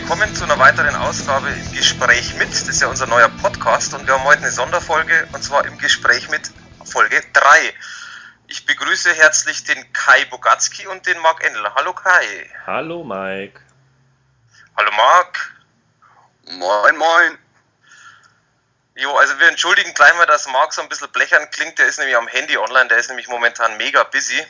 willkommen zu einer weiteren Ausgabe im Gespräch mit. Das ist ja unser neuer Podcast und wir haben heute eine Sonderfolge und zwar im Gespräch mit Folge 3. Ich begrüße herzlich den Kai Bogatzki und den Marc Endler. Hallo Kai. Hallo Mike. Hallo Marc. Moin, moin. Jo, also wir entschuldigen gleich mal, dass Marc so ein bisschen blechern klingt. Der ist nämlich am Handy online, der ist nämlich momentan mega busy.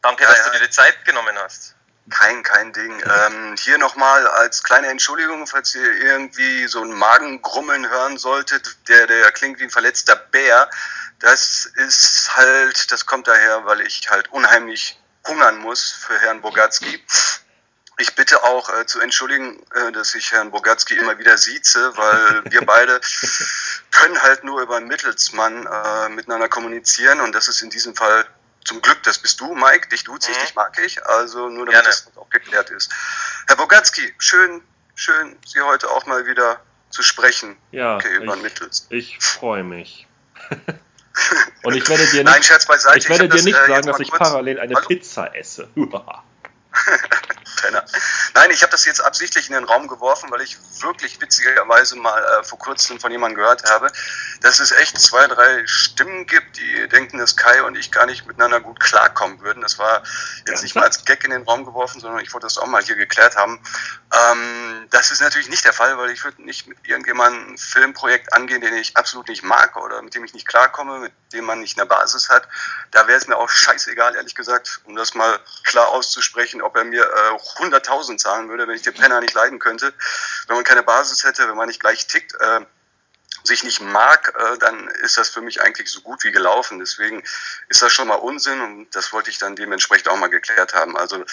Danke, ja, dass ja. du dir die Zeit genommen hast. Kein, kein Ding. Ähm, hier nochmal als kleine Entschuldigung, falls ihr irgendwie so ein Magengrummeln hören solltet, der, der klingt wie ein verletzter Bär. Das ist halt, das kommt daher, weil ich halt unheimlich hungern muss für Herrn Bogatski. Ich bitte auch äh, zu entschuldigen, äh, dass ich Herrn Bogatski immer wieder sieze, weil wir beide können halt nur über einen Mittelsmann äh, miteinander kommunizieren und das ist in diesem Fall zum Glück, das bist du, Mike, dich duze ich, mhm. dich mag ich, also nur damit Gerne. das auch geklärt ist. Herr Bogatski, schön, schön, Sie heute auch mal wieder zu sprechen. Ja, okay, über ich, Mittels. Ich freue mich. Und ich werde dir nicht, Nein, Scherz beiseite. Ich werde ich dir das, nicht äh, sagen, dass ich parallel eine Hallo? Pizza esse. Penner. Nein, ich habe das jetzt absichtlich in den Raum geworfen, weil ich wirklich witzigerweise mal äh, vor kurzem von jemandem gehört habe, dass es echt zwei, drei Stimmen gibt, die denken, dass Kai und ich gar nicht miteinander gut klarkommen würden. Das war jetzt nicht mal als Gag in den Raum geworfen, sondern ich wollte das auch mal hier geklärt haben. Ähm, das ist natürlich nicht der Fall, weil ich würde nicht mit irgendjemandem ein Filmprojekt angehen, den ich absolut nicht mag oder mit dem ich nicht klarkomme, mit dem man nicht eine Basis hat. Da wäre es mir auch scheißegal, ehrlich gesagt, um das mal klar auszusprechen, ob er mir äh, 100.000 zahlen würde, wenn ich den Penner nicht leiden könnte. Wenn man keine Basis hätte, wenn man nicht gleich tickt, äh, sich nicht mag, äh, dann ist das für mich eigentlich so gut wie gelaufen. Deswegen ist das schon mal Unsinn und das wollte ich dann dementsprechend auch mal geklärt haben. Also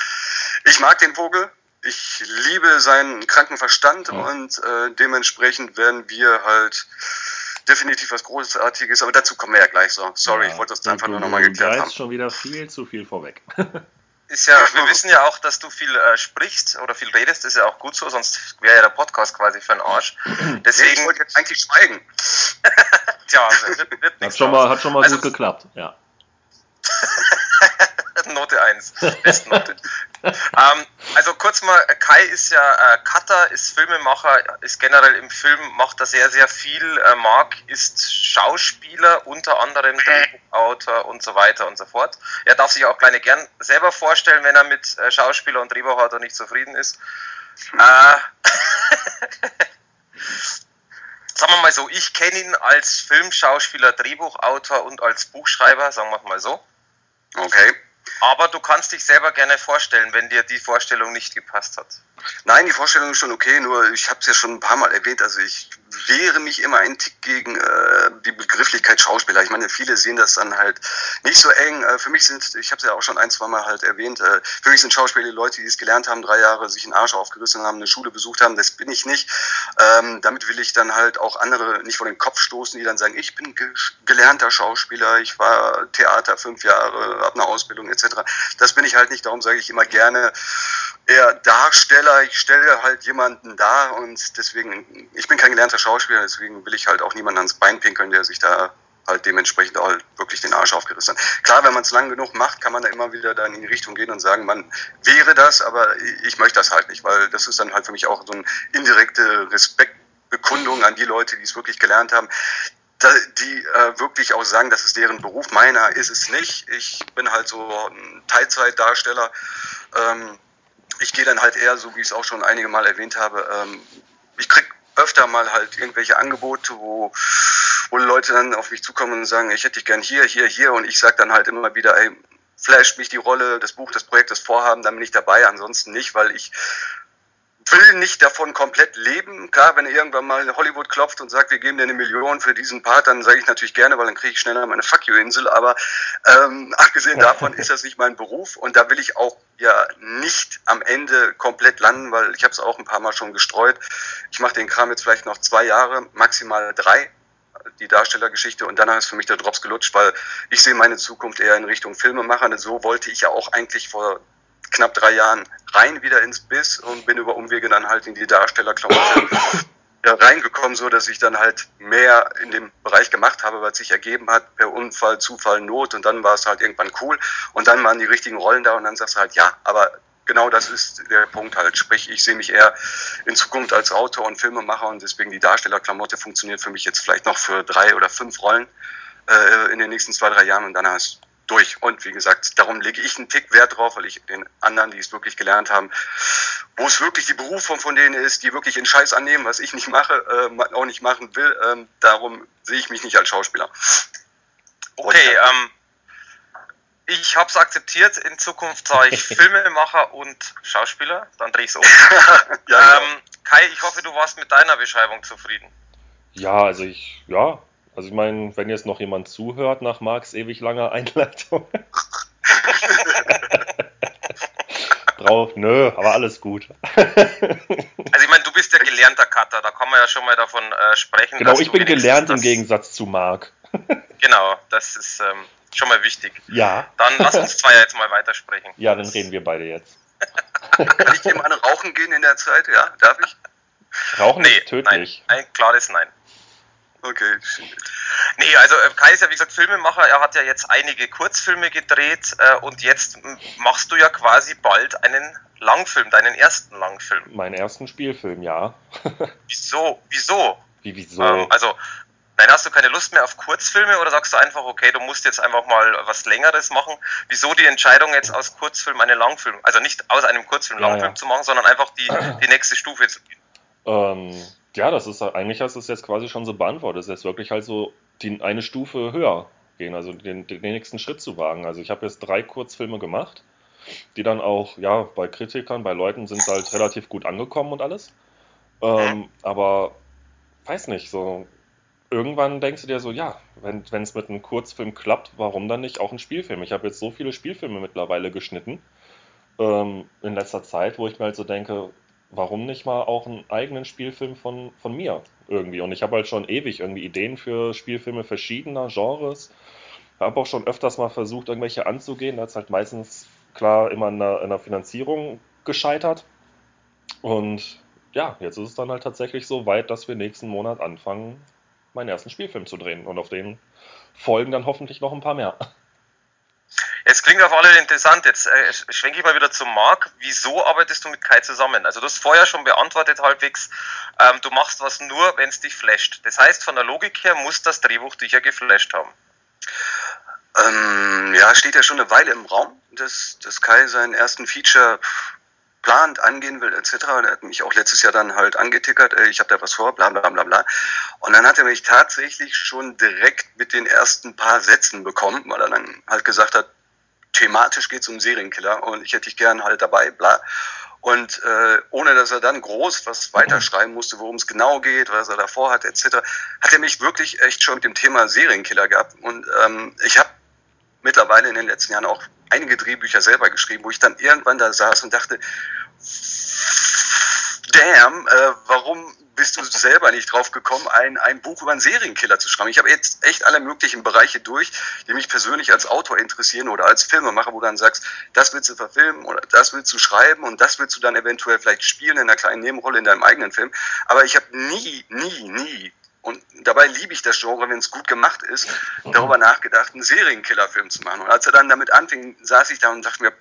ich mag den Vogel, ich liebe seinen kranken Verstand und äh, dementsprechend werden wir halt definitiv was Großartiges, aber dazu kommen wir ja gleich so. Sorry, ja, ich wollte das einfach nur nochmal geklärt haben. schon wieder viel zu viel vorweg. ist ja, wir wissen ja auch, dass du viel äh, sprichst oder viel redest, das ist ja auch gut so, sonst wäre ja der Podcast quasi für einen Arsch. Deswegen nee, ich wollte jetzt eigentlich schweigen. Tja, wird, wird hat schon mal, hat schon mal also, gut geklappt, ja. Note 1. Bestnote. ähm, also kurz mal, Kai ist ja äh, Cutter, ist Filmemacher, ist generell im Film, macht er sehr, sehr viel. Äh, Marc ist Schauspieler, unter anderem Drehbuchautor und so weiter und so fort. Er darf sich auch kleine gern selber vorstellen, wenn er mit äh, Schauspieler und Drehbuchautor nicht zufrieden ist. Äh, sagen wir mal so, ich kenne ihn als Filmschauspieler, Drehbuchautor und als Buchschreiber, sagen wir mal so. Okay. Aber du kannst dich selber gerne vorstellen, wenn dir die Vorstellung nicht gepasst hat. Nein, die Vorstellung ist schon okay, nur ich habe es ja schon ein paar Mal erwähnt, also ich wehre mich immer ein Tick gegen äh, die Begrifflichkeit Schauspieler. Ich meine, viele sehen das dann halt nicht so eng. Äh, für mich sind, ich habe es ja auch schon ein, zwei Mal halt erwähnt, äh, für mich sind Schauspieler Leute, die es gelernt haben, drei Jahre sich einen Arsch aufgerissen haben, eine Schule besucht haben. Das bin ich nicht. Ähm, damit will ich dann halt auch andere nicht vor den Kopf stoßen, die dann sagen, ich bin ge gelernter Schauspieler, ich war Theater fünf Jahre, habe eine Ausbildung etc. Das bin ich halt nicht. Darum sage ich immer gerne eher Darsteller. Ich stelle halt jemanden dar und deswegen, ich bin kein gelernter Schauspieler, deswegen will ich halt auch niemanden ans Bein pinkeln, der sich da halt dementsprechend auch wirklich den Arsch aufgerissen hat. Klar, wenn man es lang genug macht, kann man da immer wieder dann in die Richtung gehen und sagen, man wäre das, aber ich möchte das halt nicht, weil das ist dann halt für mich auch so eine indirekte Respektbekundung an die Leute, die es wirklich gelernt haben die äh, wirklich auch sagen, das ist deren Beruf. Meiner ist es nicht. Ich bin halt so ein Teilzeitdarsteller. Ähm, ich gehe dann halt eher, so wie ich es auch schon einige Mal erwähnt habe, ähm, ich krieg öfter mal halt irgendwelche Angebote, wo, wo Leute dann auf mich zukommen und sagen, ich hätte dich gern hier, hier, hier und ich sage dann halt immer wieder, ey, flasht mich die Rolle, das Buch, das Projekt, das Vorhaben, dann bin ich dabei, ansonsten nicht, weil ich will nicht davon komplett leben. Klar, wenn irgendwann mal Hollywood klopft und sagt, wir geben dir eine Million für diesen Part, dann sage ich natürlich gerne, weil dann kriege ich schneller meine Fuck you-Insel. Aber ähm, abgesehen davon ist das nicht mein Beruf und da will ich auch ja nicht am Ende komplett landen, weil ich habe es auch ein paar Mal schon gestreut. Ich mache den Kram jetzt vielleicht noch zwei Jahre, maximal drei die Darstellergeschichte und danach ist für mich der Drops gelutscht, weil ich sehe meine Zukunft eher in Richtung Filmemacher. Und so wollte ich ja auch eigentlich vor knapp drei Jahren rein wieder ins Biss und bin über Umwege dann halt in die Darstellerklamotte reingekommen, so dass ich dann halt mehr in dem Bereich gemacht habe, was sich ergeben hat, per Unfall, Zufall, Not und dann war es halt irgendwann cool und dann waren die richtigen Rollen da und dann sagst du halt, ja, aber genau das ist der Punkt halt. Sprich, ich sehe mich eher in Zukunft als Autor und Filmemacher und deswegen die Darstellerklamotte funktioniert für mich jetzt vielleicht noch für drei oder fünf Rollen äh, in den nächsten zwei, drei Jahren und dann ist durch. Und wie gesagt, darum lege ich einen Tick Wert drauf, weil ich den anderen, die es wirklich gelernt haben, wo es wirklich die Berufung von denen ist, die wirklich den Scheiß annehmen, was ich nicht mache, äh, auch nicht machen will, äh, darum sehe ich mich nicht als Schauspieler. Okay, ähm, ich habe es akzeptiert. In Zukunft sage ich Filmemacher und Schauspieler. Dann drehe ich es um. ja, ähm, Kai, ich hoffe, du warst mit deiner Beschreibung zufrieden. Ja, also ich, ja, also ich meine, wenn jetzt noch jemand zuhört nach Marks ewig langer Einleitung. Braucht, nö, aber alles gut. also ich meine, du bist ja gelernter Cutter, da kann man ja schon mal davon äh, sprechen. Genau, ich bin gelernt im Gegensatz zu Mark. genau, das ist ähm, schon mal wichtig. Ja. Dann lass uns zwei jetzt mal weitersprechen. Ja, dann reden wir beide jetzt. Kann ich dem eine rauchen gehen in der Zeit? Ja, darf ich? Rauchen nee, ist tödlich. Nein, ein klares Nein. Okay. Nee, also äh, Kai ist ja wie gesagt Filmemacher, er hat ja jetzt einige Kurzfilme gedreht äh, und jetzt machst du ja quasi bald einen Langfilm, deinen ersten Langfilm. Meinen ersten Spielfilm, ja. wieso? Wieso? Wie wieso? Ähm, also Nein, hast du keine Lust mehr auf Kurzfilme oder sagst du einfach, okay, du musst jetzt einfach mal was Längeres machen? Wieso die Entscheidung jetzt aus Kurzfilm einen Langfilm, also nicht aus einem Kurzfilm ja, Langfilm ja. zu machen, sondern einfach die, die nächste Stufe zu gehen? Ähm, ja, das ist eigentlich hast du es jetzt quasi schon so beantwortet. Es ist wirklich halt so die, eine Stufe höher gehen, also den, den nächsten Schritt zu wagen. Also ich habe jetzt drei Kurzfilme gemacht, die dann auch, ja, bei Kritikern, bei Leuten sind halt relativ gut angekommen und alles. Ähm, aber weiß nicht, so irgendwann denkst du dir so, ja, wenn es mit einem Kurzfilm klappt, warum dann nicht auch ein Spielfilm? Ich habe jetzt so viele Spielfilme mittlerweile geschnitten ähm, in letzter Zeit, wo ich mir halt so denke, warum nicht mal auch einen eigenen Spielfilm von, von mir irgendwie? Und ich habe halt schon ewig irgendwie Ideen für Spielfilme verschiedener Genres. Habe auch schon öfters mal versucht, irgendwelche anzugehen. Da ist halt meistens klar immer in der, in der Finanzierung gescheitert. Und ja, jetzt ist es dann halt tatsächlich so weit, dass wir nächsten Monat anfangen, meinen ersten Spielfilm zu drehen. Und auf den folgen dann hoffentlich noch ein paar mehr. Es klingt auf alle interessant. Jetzt äh, schwenke ich mal wieder zum Marc. Wieso arbeitest du mit Kai zusammen? Also du hast vorher schon beantwortet halbwegs, ähm, du machst was nur, wenn es dich flasht. Das heißt, von der Logik her muss das Drehbuch dich ja geflasht haben. Ähm, ja, steht ja schon eine Weile im Raum, dass, dass Kai seinen ersten Feature plant, angehen will, etc. Und er hat mich auch letztes Jahr dann halt angetickert, ey, ich habe da was vor, bla bla bla bla. Und dann hat er mich tatsächlich schon direkt mit den ersten paar Sätzen bekommen, weil er dann halt gesagt hat, thematisch geht es um Serienkiller und ich hätte dich gern halt dabei, bla. Und äh, ohne dass er dann groß was weiterschreiben musste, worum es genau geht, was er davor hat, etc., hat er mich wirklich echt schon mit dem Thema Serienkiller gehabt. Und ähm, ich habe mittlerweile in den letzten Jahren auch einige Drehbücher selber geschrieben, wo ich dann irgendwann da saß und dachte, damn, äh, warum bist du selber nicht drauf gekommen, ein, ein Buch über einen Serienkiller zu schreiben? Ich habe jetzt echt alle möglichen Bereiche durch, die mich persönlich als Autor interessieren oder als Filmemacher, wo du dann sagst, das willst du verfilmen oder das willst du schreiben und das willst du dann eventuell vielleicht spielen in einer kleinen Nebenrolle in deinem eigenen Film. Aber ich habe nie, nie, nie und dabei liebe ich das Genre, wenn es gut gemacht ist, darüber nachgedacht, einen Serienkillerfilm zu machen. Und als er dann damit anfing, saß ich da und dachte mir,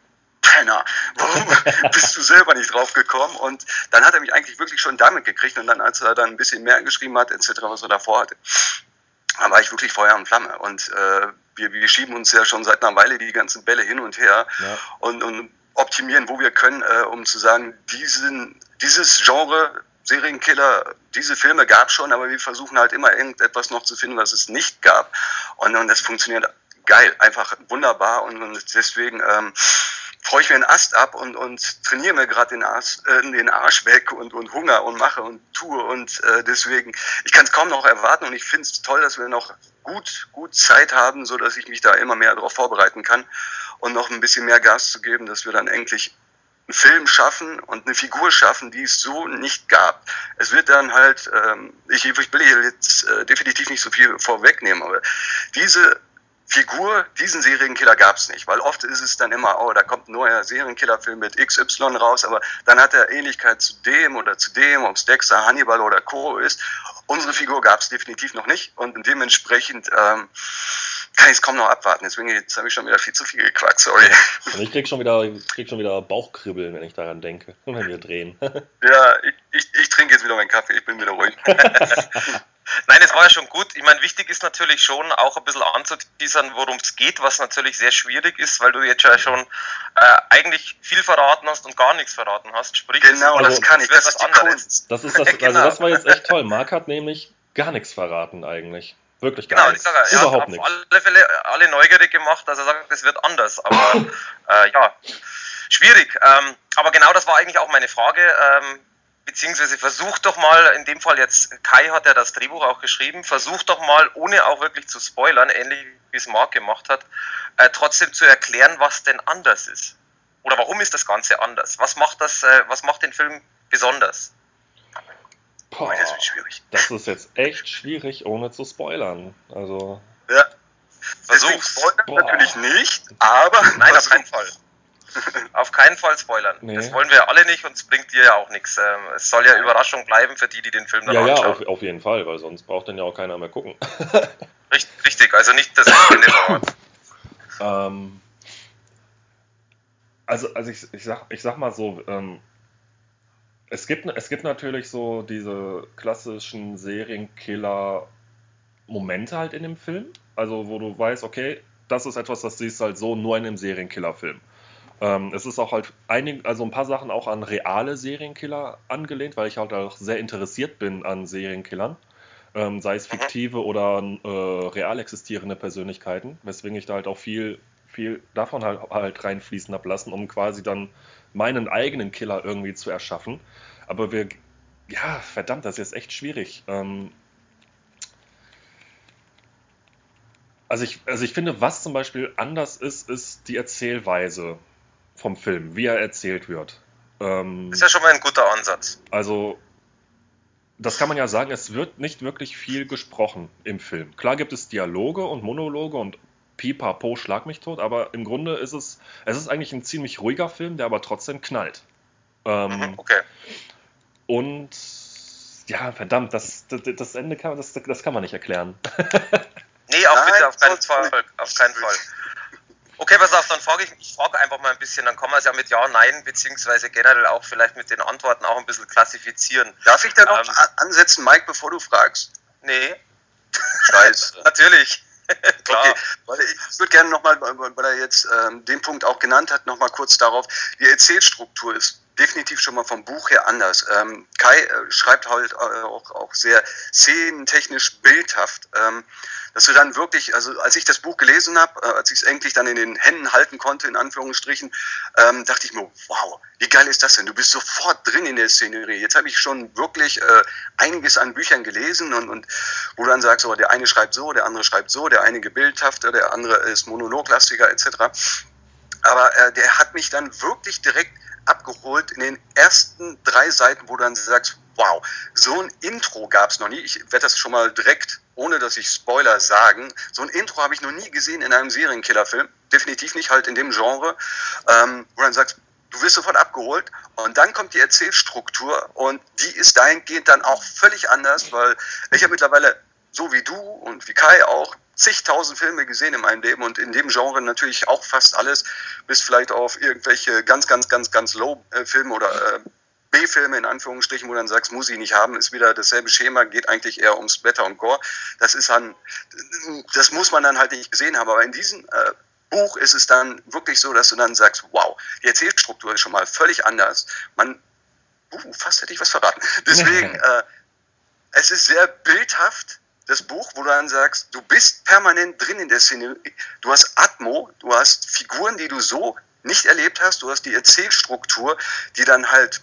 Penner, warum bist du selber nicht drauf gekommen? Und dann hat er mich eigentlich wirklich schon damit gekriegt. Und dann, als er dann ein bisschen mehr geschrieben hat, etc., was er davor hatte, da war ich wirklich Feuer und Flamme. Und äh, wir, wir schieben uns ja schon seit einer Weile die ganzen Bälle hin und her ja. und, und optimieren, wo wir können, äh, um zu sagen, diesen, dieses Genre Serienkiller, diese Filme gab schon, aber wir versuchen halt immer irgendetwas noch zu finden, was es nicht gab. Und, und das funktioniert geil, einfach wunderbar und, und deswegen ähm, freue ich mir einen Ast ab und, und trainiere mir gerade den, Arsch, äh, den Arsch weg und, und Hunger und mache und tue und äh, deswegen, ich kann es kaum noch erwarten und ich finde es toll, dass wir noch gut, gut Zeit haben, so dass ich mich da immer mehr darauf vorbereiten kann und noch ein bisschen mehr Gas zu geben, dass wir dann endlich einen Film schaffen und eine Figur schaffen, die es so nicht gab. Es wird dann halt, ähm, ich, ich will hier jetzt äh, definitiv nicht so viel vorwegnehmen, aber diese Figur, diesen Serienkiller gab es nicht, weil oft ist es dann immer, oh, da kommt ein neuer Serienkillerfilm mit XY raus, aber dann hat er Ähnlichkeit zu dem oder zu dem, ob es Dexter, Hannibal oder Co. ist. Unsere Figur gab es definitiv noch nicht und dementsprechend ähm, kann ich es kaum noch abwarten. Deswegen jetzt habe ich schon wieder viel zu viel gequackt, sorry. Und ich krieg schon wieder, krieg schon wieder Bauchkribbeln, wenn ich daran denke, wenn wir drehen. ja, ich, ich, ich trinke jetzt wieder meinen Kaffee, ich bin wieder ruhig. Nein, es war ja schon gut. Ich meine, wichtig ist natürlich schon auch ein bisschen anzuteasern, worum es geht, was natürlich sehr schwierig ist, weil du jetzt ja schon äh, eigentlich viel verraten hast und gar nichts verraten hast. Sprich, genau, das, also, kann ich. Das, das ist. Das ist das, also genau. das war jetzt echt toll. Marc hat nämlich gar nichts verraten eigentlich. Wirklich gar genau, nichts. Genau, er Überhaupt hat auf alle Fälle alle neugierig gemacht, dass er sagt, es wird anders. Aber äh, ja, schwierig. Ähm, aber genau das war eigentlich auch meine Frage. Ähm, beziehungsweise versuch doch mal, in dem Fall jetzt, Kai hat ja das Drehbuch auch geschrieben, versuch doch mal, ohne auch wirklich zu spoilern, ähnlich wie es Marc gemacht hat, äh, trotzdem zu erklären, was denn anders ist. Oder warum ist das Ganze anders? Was macht das, äh, was macht den Film besonders? Boah, das wird schwierig. Das ist jetzt echt schwierig, ohne zu spoilern. Also. Ja. Versuch's. natürlich nicht, aber. Nein, auf keinen Fall. Auf keinen Fall spoilern. Nee. Das wollen wir alle nicht und es bringt dir ja auch nichts. Ähm, es soll ja Überraschung bleiben für die, die den Film dann ja, anschauen. Ja, auf, auf jeden Fall, weil sonst braucht dann ja auch keiner mehr gucken. Richtig, also nicht das Ende ähm, Also, also ich, ich, sag, ich sag mal so, ähm, es, gibt, es gibt natürlich so diese klassischen Serienkiller-Momente halt in dem Film. Also, wo du weißt, okay, das ist etwas, das siehst du halt so nur in einem Serienkiller-Film. Ähm, es ist auch halt einig, also ein paar Sachen auch an reale Serienkiller angelehnt, weil ich halt auch sehr interessiert bin an Serienkillern. Ähm, sei es fiktive oder äh, real existierende Persönlichkeiten, weswegen ich da halt auch viel, viel davon halt, halt reinfließen habe lassen, um quasi dann meinen eigenen Killer irgendwie zu erschaffen. Aber wir, ja, verdammt, das ist jetzt echt schwierig. Ähm, also ich, also ich finde, was zum Beispiel anders ist, ist die Erzählweise vom Film, wie er erzählt wird. Ähm, ist ja schon mal ein guter Ansatz. Also, das kann man ja sagen, es wird nicht wirklich viel gesprochen im Film. Klar gibt es Dialoge und Monologe und pipapo, schlag mich tot, aber im Grunde ist es, es ist eigentlich ein ziemlich ruhiger Film, der aber trotzdem knallt. Ähm, mhm, okay. Und ja, verdammt, das, das, das Ende kann, das, das kann man nicht erklären. nee, auch Nein, bitte auf keinen Fall. Auf keinen Fall. Okay, pass auf, dann frage ich, ich frage einfach mal ein bisschen, dann kann man es ja mit Ja, Nein, beziehungsweise generell auch vielleicht mit den Antworten auch ein bisschen klassifizieren. Darf ich da noch ähm, ansetzen, Mike, bevor du fragst? Nee. Scheiße. Natürlich. Klar. Okay, weil ich würde gerne nochmal, weil er jetzt ähm, den Punkt auch genannt hat, nochmal kurz darauf. Die Erzählstruktur ist definitiv schon mal vom Buch her anders. Ähm, Kai äh, schreibt halt äh, auch, auch sehr szenentechnisch bildhaft, ähm, dass du dann wirklich, also als ich das Buch gelesen habe, äh, als ich es endlich dann in den Händen halten konnte, in Anführungsstrichen, ähm, dachte ich mir, wow, wie geil ist das denn? Du bist sofort drin in der Szenerie. Jetzt habe ich schon wirklich äh, einiges an Büchern gelesen und, und wo du dann sagst, oh, der eine schreibt so, der andere schreibt so, der eine bildhafter, der andere ist monologlastiger etc. Aber äh, der hat mich dann wirklich direkt abgeholt in den ersten drei Seiten, wo du dann sagst, wow, so ein Intro gab es noch nie. Ich werde das schon mal direkt, ohne dass ich Spoiler sagen, so ein Intro habe ich noch nie gesehen in einem Serienkillerfilm. Definitiv nicht halt in dem Genre, ähm, wo du dann sagst, du wirst sofort abgeholt und dann kommt die Erzählstruktur und die ist dahingehend dann auch völlig anders, weil ich habe mittlerweile, so wie du und wie Kai auch, zigtausend Filme gesehen in meinem Leben und in dem Genre natürlich auch fast alles, bis vielleicht auf irgendwelche ganz, ganz, ganz, ganz Low-Filme oder äh, B-Filme in Anführungsstrichen, wo du dann sagst, muss ich nicht haben, ist wieder dasselbe Schema, geht eigentlich eher ums Blätter und Gore. Das ist dann, das muss man dann halt nicht gesehen haben, aber in diesem äh, Buch ist es dann wirklich so, dass du dann sagst, wow, die Erzählstruktur ist schon mal völlig anders. Man, uh, fast hätte ich was verraten. Deswegen, äh, es ist sehr bildhaft, das Buch, wo du dann sagst, du bist permanent drin in der Szene. Du hast Atmo, du hast Figuren, die du so nicht erlebt hast, du hast die Erzählstruktur, die dann halt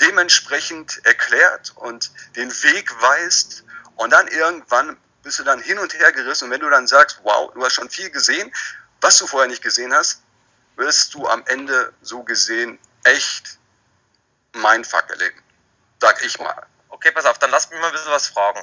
dementsprechend erklärt und den Weg weist und dann irgendwann bist du dann hin und her gerissen und wenn du dann sagst, wow, du hast schon viel gesehen, was du vorher nicht gesehen hast, wirst du am Ende so gesehen echt mein Fuck erleben. Sag ich mal. Okay, pass auf, dann lass mich mal ein bisschen was fragen.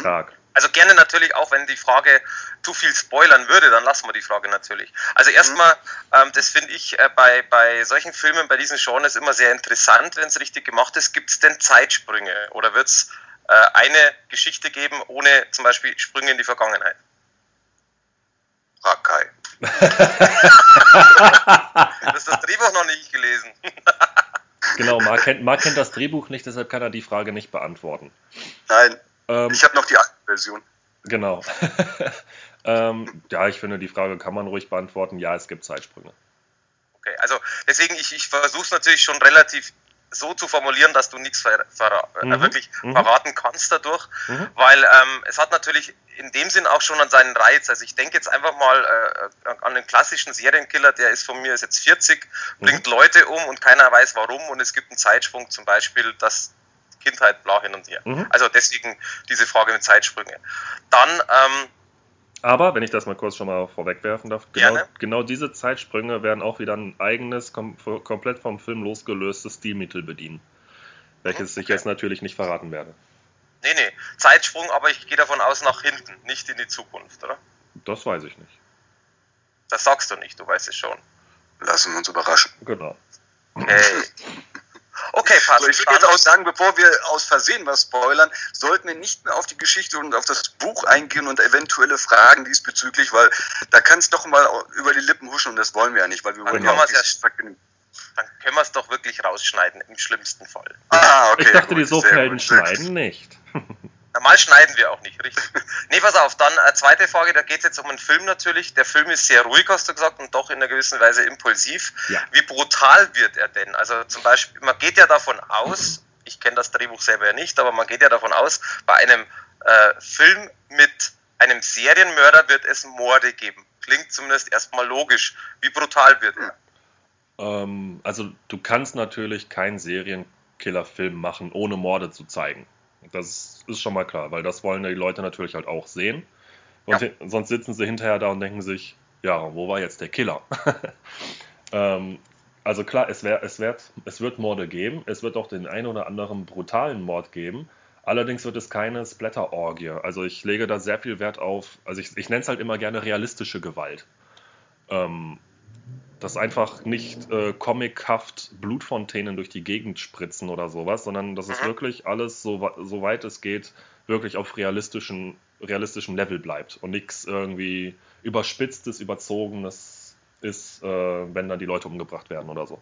Stark. Also gerne natürlich auch, wenn die Frage zu viel spoilern würde, dann lassen wir die Frage natürlich. Also erstmal, ähm, das finde ich äh, bei, bei solchen Filmen, bei diesen Genres immer sehr interessant, wenn es richtig gemacht ist. Gibt es denn Zeitsprünge oder wird es äh, eine Geschichte geben ohne zum Beispiel Sprünge in die Vergangenheit? Kai. du hast das Drehbuch noch nicht gelesen. genau, Marc kennt, Marc kennt das Drehbuch nicht, deshalb kann er die Frage nicht beantworten. Nein, ähm, ich habe noch die alte Version. Genau. ähm, ja, ich finde, die Frage kann man ruhig beantworten. Ja, es gibt Zeitsprünge. Okay, also deswegen, ich, ich versuche es natürlich schon relativ so zu formulieren, dass du nichts ver, äh, mhm. wirklich mhm. verraten kannst dadurch, mhm. weil ähm, es hat natürlich in dem Sinn auch schon an seinen Reiz. Also ich denke jetzt einfach mal äh, an den klassischen Serienkiller, der ist von mir ist jetzt 40, bringt mhm. Leute um und keiner weiß warum und es gibt einen Zeitsprung zum Beispiel, dass Kindheit bla hin und her. Mhm. Also deswegen diese Frage mit Zeitsprünge. Dann ähm, aber, wenn ich das mal kurz schon mal vorwegwerfen darf, genau, genau diese Zeitsprünge werden auch wieder ein eigenes, kom komplett vom Film losgelöstes Stilmittel bedienen. Welches okay. ich jetzt natürlich nicht verraten werde. Nee, nee, Zeitsprung, aber ich gehe davon aus nach hinten, nicht in die Zukunft, oder? Das weiß ich nicht. Das sagst du nicht, du weißt es schon. Lassen wir uns überraschen. Genau. Okay. Okay, passt. So, ich würde jetzt auch sagen, bevor wir aus Versehen was spoilern, sollten wir nicht mehr auf die Geschichte und auf das Buch eingehen und eventuelle Fragen diesbezüglich, weil da kann es doch mal über die Lippen huschen und das wollen wir ja nicht, weil wir wollen ja auch Dann können wir es doch wirklich rausschneiden, im schlimmsten Fall. Ah, okay. Ich dachte, die Soaphelden schneiden nicht. Normal schneiden wir auch nicht, richtig. nee, pass auf, dann äh, zweite Frage, da geht es jetzt um einen Film natürlich. Der Film ist sehr ruhig, hast du gesagt, und doch in einer gewissen Weise impulsiv. Ja. Wie brutal wird er denn? Also zum Beispiel, man geht ja davon aus, ich kenne das Drehbuch selber ja nicht, aber man geht ja davon aus, bei einem äh, Film mit einem Serienmörder wird es Morde geben. Klingt zumindest erstmal logisch. Wie brutal wird er? Ähm, also du kannst natürlich keinen Serienkiller-Film machen, ohne Morde zu zeigen. Das ist schon mal klar, weil das wollen die Leute natürlich halt auch sehen. Und ja. sonst sitzen sie hinterher da und denken sich, ja, wo war jetzt der Killer? ähm, also klar, es, wär, es, wird, es wird Morde geben, es wird auch den einen oder anderen brutalen Mord geben. Allerdings wird es keine Splatter-Orgie. Also ich lege da sehr viel Wert auf, also ich, ich nenne es halt immer gerne realistische Gewalt. Ähm, dass einfach nicht äh, comichaft Blutfontänen durch die Gegend spritzen oder sowas, sondern dass es mhm. wirklich alles, so, so weit es geht, wirklich auf realistischen, realistischem Level bleibt und nichts irgendwie überspitztes, überzogenes ist, äh, wenn dann die Leute umgebracht werden oder so.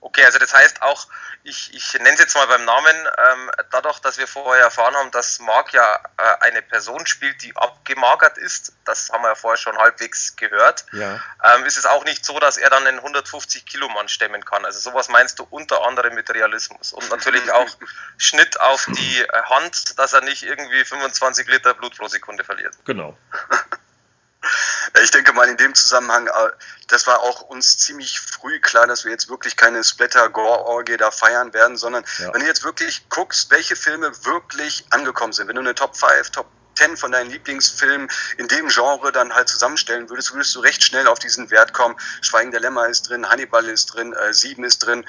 Okay, also das heißt auch, ich, ich nenne es jetzt mal beim Namen, ähm, dadurch, dass wir vorher erfahren haben, dass Mark ja äh, eine Person spielt, die abgemagert ist, das haben wir ja vorher schon halbwegs gehört, ja. ähm, ist es auch nicht so, dass er dann einen 150 Kilo Mann stemmen kann. Also sowas meinst du unter anderem mit Realismus und natürlich auch Schnitt auf die äh, Hand, dass er nicht irgendwie 25 Liter Blut pro Sekunde verliert. Genau. Ich denke mal in dem Zusammenhang, äh, das war auch uns ziemlich früh klar, dass wir jetzt wirklich keine Splatter-Gore-Orgie da feiern werden, sondern ja. wenn du jetzt wirklich guckst, welche Filme wirklich angekommen sind, wenn du eine Top 5, Top 10 von deinen Lieblingsfilmen in dem Genre dann halt zusammenstellen würdest, würdest du recht schnell auf diesen Wert kommen. Schweigen der Lämmer ist drin, Hannibal ist drin, äh, Sieben ist drin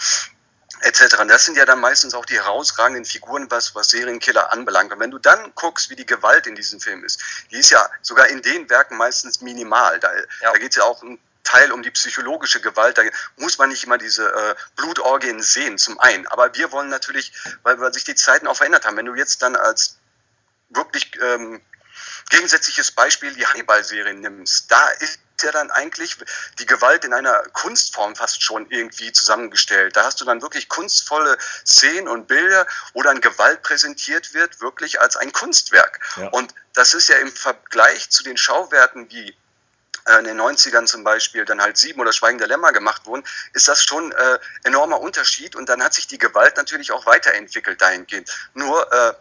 etc. Das sind ja dann meistens auch die herausragenden Figuren, was, was Serienkiller anbelangt. Und wenn du dann guckst, wie die Gewalt in diesem Film ist, die ist ja sogar in den Werken meistens minimal. Da, ja. da geht es ja auch ein Teil um die psychologische Gewalt. Da muss man nicht immer diese äh, Blutorgien sehen, zum einen. Aber wir wollen natürlich, weil, weil sich die Zeiten auch verändert haben, wenn du jetzt dann als wirklich ähm, gegensätzliches Beispiel die Hannibal-Serie nimmst, da ist ja dann eigentlich die Gewalt in einer Kunstform fast schon irgendwie zusammengestellt. Da hast du dann wirklich kunstvolle Szenen und Bilder, wo dann Gewalt präsentiert wird, wirklich als ein Kunstwerk. Ja. Und das ist ja im Vergleich zu den Schauwerten wie äh, in den 90ern zum Beispiel dann halt Sieben oder Schweigen der Lämmer gemacht wurden, ist das schon äh, enormer Unterschied und dann hat sich die Gewalt natürlich auch weiterentwickelt dahingehend. Nur äh,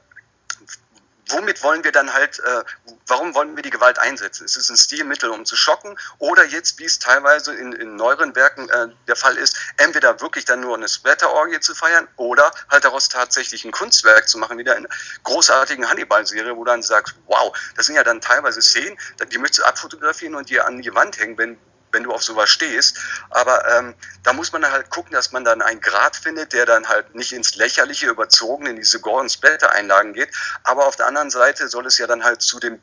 womit wollen wir dann halt, äh, warum wollen wir die Gewalt einsetzen? Ist es ein Stilmittel, um zu schocken? Oder jetzt, wie es teilweise in, in neueren Werken äh, der Fall ist, entweder wirklich dann nur eine Splatter-Orgie zu feiern oder halt daraus tatsächlich ein Kunstwerk zu machen, wie der großartigen Hannibal-Serie, wo du dann sagst, wow, das sind ja dann teilweise Szenen, die möchtest du abfotografieren und dir an die Wand hängen, wenn wenn du auf sowas stehst. Aber ähm, da muss man halt gucken, dass man dann einen Grad findet, der dann halt nicht ins Lächerliche überzogen in diese Gore- Splatter-Einlagen geht. Aber auf der anderen Seite soll es ja dann halt zu dem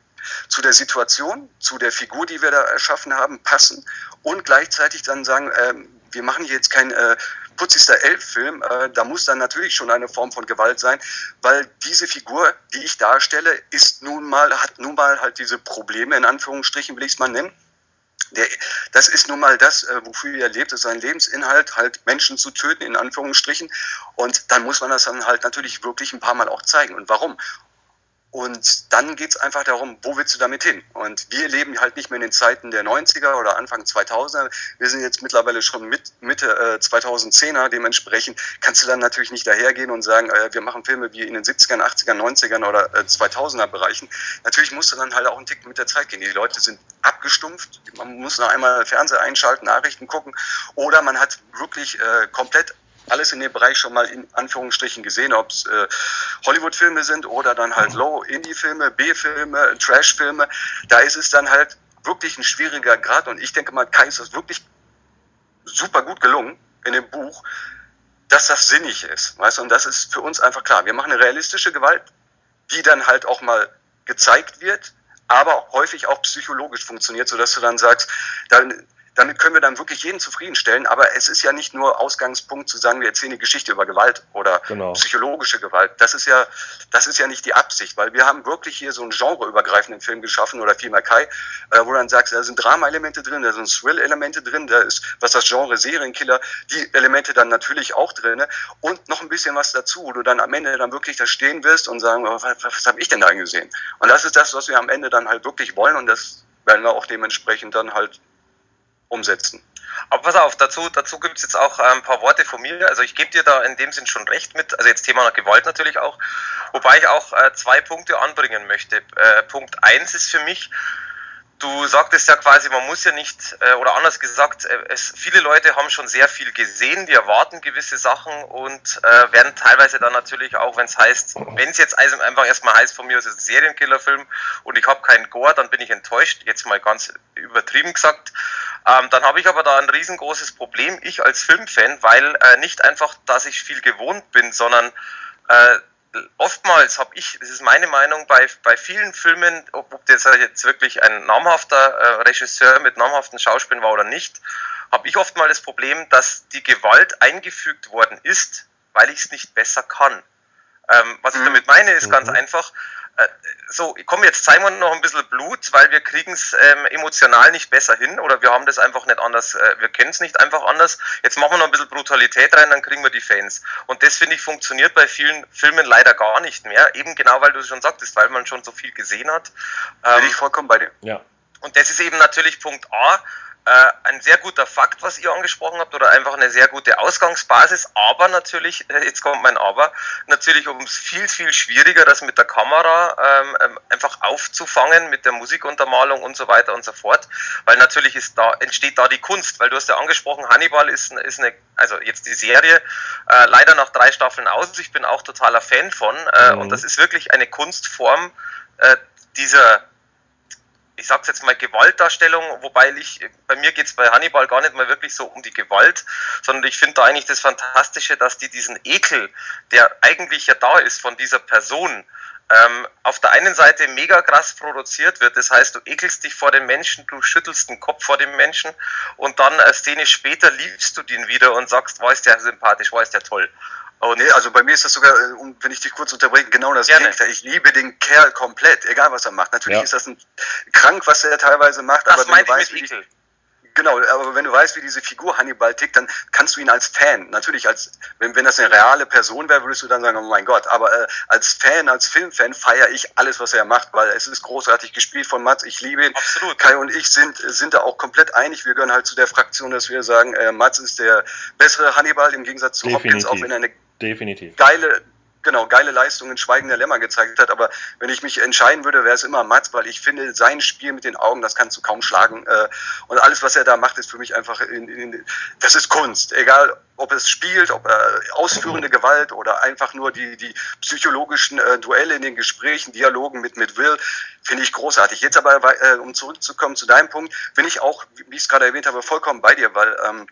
zu der Situation, zu der Figur, die wir da erschaffen haben, passen und gleichzeitig dann sagen, ähm, wir machen hier jetzt kein äh, putzigster Elf-Film, äh, da muss dann natürlich schon eine Form von Gewalt sein, weil diese Figur, die ich darstelle, ist nun mal, hat nun mal halt diese Probleme, in Anführungsstrichen will ich es mal nennen. Der, das ist nun mal das, äh, wofür er lebt, ist sein Lebensinhalt, halt Menschen zu töten, in Anführungsstrichen. Und dann muss man das dann halt natürlich wirklich ein paar Mal auch zeigen. Und warum? Und dann geht es einfach darum, wo willst du damit hin? Und wir leben halt nicht mehr in den Zeiten der 90er oder Anfang 2000er. Wir sind jetzt mittlerweile schon mit, Mitte äh, 2010er. Dementsprechend kannst du dann natürlich nicht dahergehen und sagen, äh, wir machen Filme wie in den 70ern, 80ern, 90ern oder äh, 2000er Bereichen. Natürlich musst du dann halt auch einen Tick mit der Zeit gehen. Die Leute sind abgestumpft. Man muss noch einmal Fernseher einschalten, Nachrichten gucken. Oder man hat wirklich äh, komplett alles in dem Bereich schon mal in Anführungsstrichen gesehen, ob es äh, Hollywood-Filme sind oder dann halt Low-Indie-Filme, B-Filme, Trash-Filme. Da ist es dann halt wirklich ein schwieriger Grad und ich denke mal, Kai ist das wirklich super gut gelungen in dem Buch, dass das sinnig ist. Weißt du? Und das ist für uns einfach klar. Wir machen eine realistische Gewalt, die dann halt auch mal gezeigt wird, aber häufig auch psychologisch funktioniert, sodass du dann sagst, dann damit können wir dann wirklich jeden zufriedenstellen. Aber es ist ja nicht nur Ausgangspunkt zu sagen, wir erzählen eine Geschichte über Gewalt oder genau. psychologische Gewalt. Das ist ja, das ist ja nicht die Absicht, weil wir haben wirklich hier so einen genreübergreifenden Film geschaffen oder vielmehr Kai, äh, wo dann sagst, da sind Drama-Elemente drin, da sind Thrill-Elemente drin, da ist, was das Genre Serienkiller, die Elemente dann natürlich auch drin und noch ein bisschen was dazu, wo du dann am Ende dann wirklich da stehen wirst und sagen, oh, was, was habe ich denn da gesehen? Und das ist das, was wir am Ende dann halt wirklich wollen und das werden wir auch dementsprechend dann halt umsetzen. Aber pass auf, dazu, dazu gibt es jetzt auch ein paar Worte von mir. Also ich gebe dir da in dem Sinn schon recht mit, also jetzt Thema Gewalt natürlich auch, wobei ich auch äh, zwei Punkte anbringen möchte. Äh, Punkt eins ist für mich, Du sagtest ja quasi, man muss ja nicht, äh, oder anders gesagt, äh, es, viele Leute haben schon sehr viel gesehen, die erwarten gewisse Sachen und äh, werden teilweise dann natürlich auch, wenn es heißt, wenn es jetzt also einfach erstmal heißt, von mir aus ist ein Serienkillerfilm und ich habe keinen Gore, dann bin ich enttäuscht, jetzt mal ganz übertrieben gesagt. Ähm, dann habe ich aber da ein riesengroßes Problem, ich als Filmfan, weil äh, nicht einfach, dass ich viel gewohnt bin, sondern äh, oftmals habe ich, das ist meine Meinung, bei, bei vielen Filmen, ob das jetzt wirklich ein namhafter äh, Regisseur mit namhaften Schauspielern war oder nicht, habe ich oft mal das Problem, dass die Gewalt eingefügt worden ist, weil ich es nicht besser kann. Ähm, was ich damit meine, ist ganz mhm. einfach, äh, so, komm, jetzt zeigen wir noch ein bisschen Blut, weil wir kriegen es ähm, emotional nicht besser hin oder wir haben das einfach nicht anders, äh, wir kennen es nicht einfach anders. Jetzt machen wir noch ein bisschen Brutalität rein, dann kriegen wir die Fans. Und das, finde ich, funktioniert bei vielen Filmen leider gar nicht mehr. Eben genau, weil du es schon sagtest, weil man schon so viel gesehen hat. Ähm, Bin ich vollkommen bei dir. Ja. Und das ist eben natürlich Punkt A, äh, ein sehr guter Fakt, was ihr angesprochen habt, oder einfach eine sehr gute Ausgangsbasis, aber natürlich, jetzt kommt mein Aber, natürlich um es viel, viel schwieriger, das mit der Kamera ähm, ähm, einfach aufzufangen, mit der Musikuntermalung und so weiter und so fort, weil natürlich ist da, entsteht da die Kunst, weil du hast ja angesprochen, Hannibal ist, ist eine, also jetzt die Serie, äh, leider nach drei Staffeln aus, ich bin auch totaler Fan von, äh, mhm. und das ist wirklich eine Kunstform äh, dieser ich sag's jetzt mal Gewaltdarstellung, wobei ich, bei mir geht's bei Hannibal gar nicht mal wirklich so um die Gewalt, sondern ich finde da eigentlich das Fantastische, dass die diesen Ekel, der eigentlich ja da ist von dieser Person, ähm, auf der einen Seite mega krass produziert wird. Das heißt, du ekelst dich vor dem Menschen, du schüttelst den Kopf vor dem Menschen und dann eine Szene später liebst du den wieder und sagst, war ist der sympathisch, war ist der toll. Und nee, also bei mir ist das sogar, äh, wenn ich dich kurz unterbreche, genau das Gegenteil. Ich liebe den Kerl komplett, egal was er macht. Natürlich ja. ist das ein krank, was er teilweise macht, das aber wenn du weißt, wie, Genau, aber wenn du weißt, wie diese Figur Hannibal tickt, dann kannst du ihn als Fan, natürlich als, wenn, wenn das eine reale Person wäre, würdest du dann sagen, oh mein Gott, aber äh, als Fan, als Filmfan feiere ich alles, was er macht, weil es ist großartig gespielt von Mats, ich liebe ihn. Absolut. Kai und ich sind, sind da auch komplett einig, wir gehören halt zu der Fraktion, dass wir sagen, äh, Mats ist der bessere Hannibal im Gegensatz zu Definitiv. Hopkins, auch wenn er eine Definitiv. geile genau, geile Leistung in Schweigen der Lämmer gezeigt hat. Aber wenn ich mich entscheiden würde, wäre es immer Mats, weil ich finde, sein Spiel mit den Augen, das kannst du kaum schlagen. Äh, und alles, was er da macht, ist für mich einfach, in, in, das ist Kunst. Egal, ob es spielt, ob er ausführende Gewalt oder einfach nur die, die psychologischen äh, Duelle in den Gesprächen, Dialogen mit, mit Will, finde ich großartig. Jetzt aber, äh, um zurückzukommen zu deinem Punkt, bin ich auch, wie ich es gerade erwähnt habe, vollkommen bei dir, weil ähm,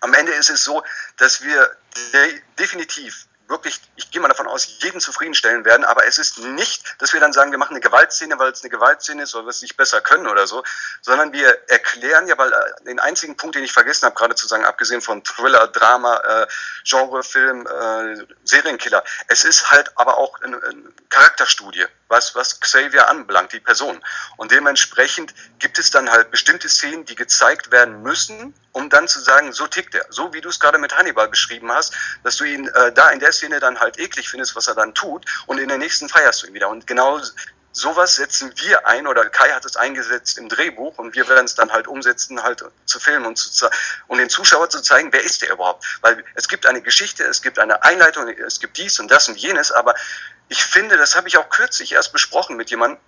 am Ende ist es so, dass wir de definitiv wirklich, ich gehe mal davon aus, jeden zufriedenstellen werden, aber es ist nicht, dass wir dann sagen, wir machen eine Gewaltszene, weil es eine Gewaltszene ist, weil wir es nicht besser können oder so, sondern wir erklären ja, weil äh, den einzigen Punkt, den ich vergessen habe, gerade zu sagen, abgesehen von Thriller, Drama, äh, Genrefilm, äh, Serienkiller, es ist halt aber auch eine, eine Charakterstudie, was, was Xavier anbelangt, die Person. Und dementsprechend gibt es dann halt bestimmte Szenen, die gezeigt werden müssen, um dann zu sagen, so tickt er. So wie du es gerade mit Hannibal beschrieben hast, dass du ihn äh, da in der Szene dann halt eklig findest, was er dann tut, und in der nächsten feierst du ihn wieder. Und genau sowas setzen wir ein, oder Kai hat es eingesetzt im Drehbuch und wir werden es dann halt umsetzen, halt zu filmen und, zu, und den Zuschauer zu zeigen, wer ist der überhaupt? Weil es gibt eine Geschichte, es gibt eine Einleitung, es gibt dies und das und jenes, aber ich finde, das habe ich auch kürzlich erst besprochen mit jemandem,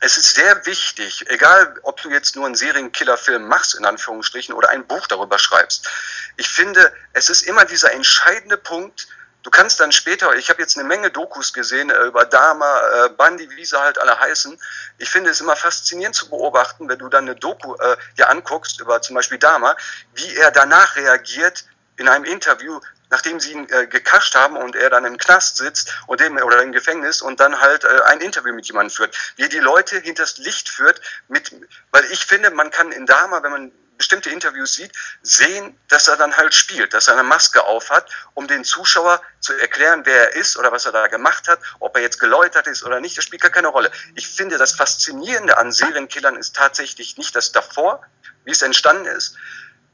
es ist sehr wichtig, egal ob du jetzt nur einen Serienkillerfilm machst, in Anführungsstrichen, oder ein Buch darüber schreibst. Ich finde, es ist immer dieser entscheidende Punkt, du kannst dann später, ich habe jetzt eine Menge Dokus gesehen äh, über Dama, äh, Bandi, wie sie halt alle heißen. Ich finde es immer faszinierend zu beobachten, wenn du dann eine Doku äh, dir anguckst über zum Beispiel Dama, wie er danach reagiert in einem Interview, nachdem sie ihn äh, gekascht haben und er dann im Knast sitzt und dem, oder im Gefängnis und dann halt äh, ein Interview mit jemandem führt. Wie er die Leute hinters Licht führt, mit, weil ich finde, man kann in Dama, wenn man bestimmte Interviews sieht, sehen, dass er dann halt spielt, dass er eine Maske aufhat, um den Zuschauer zu erklären, wer er ist oder was er da gemacht hat, ob er jetzt geläutert ist oder nicht, das spielt gar keine Rolle. Ich finde, das Faszinierende an Serienkillern ist tatsächlich nicht das davor, wie es entstanden ist,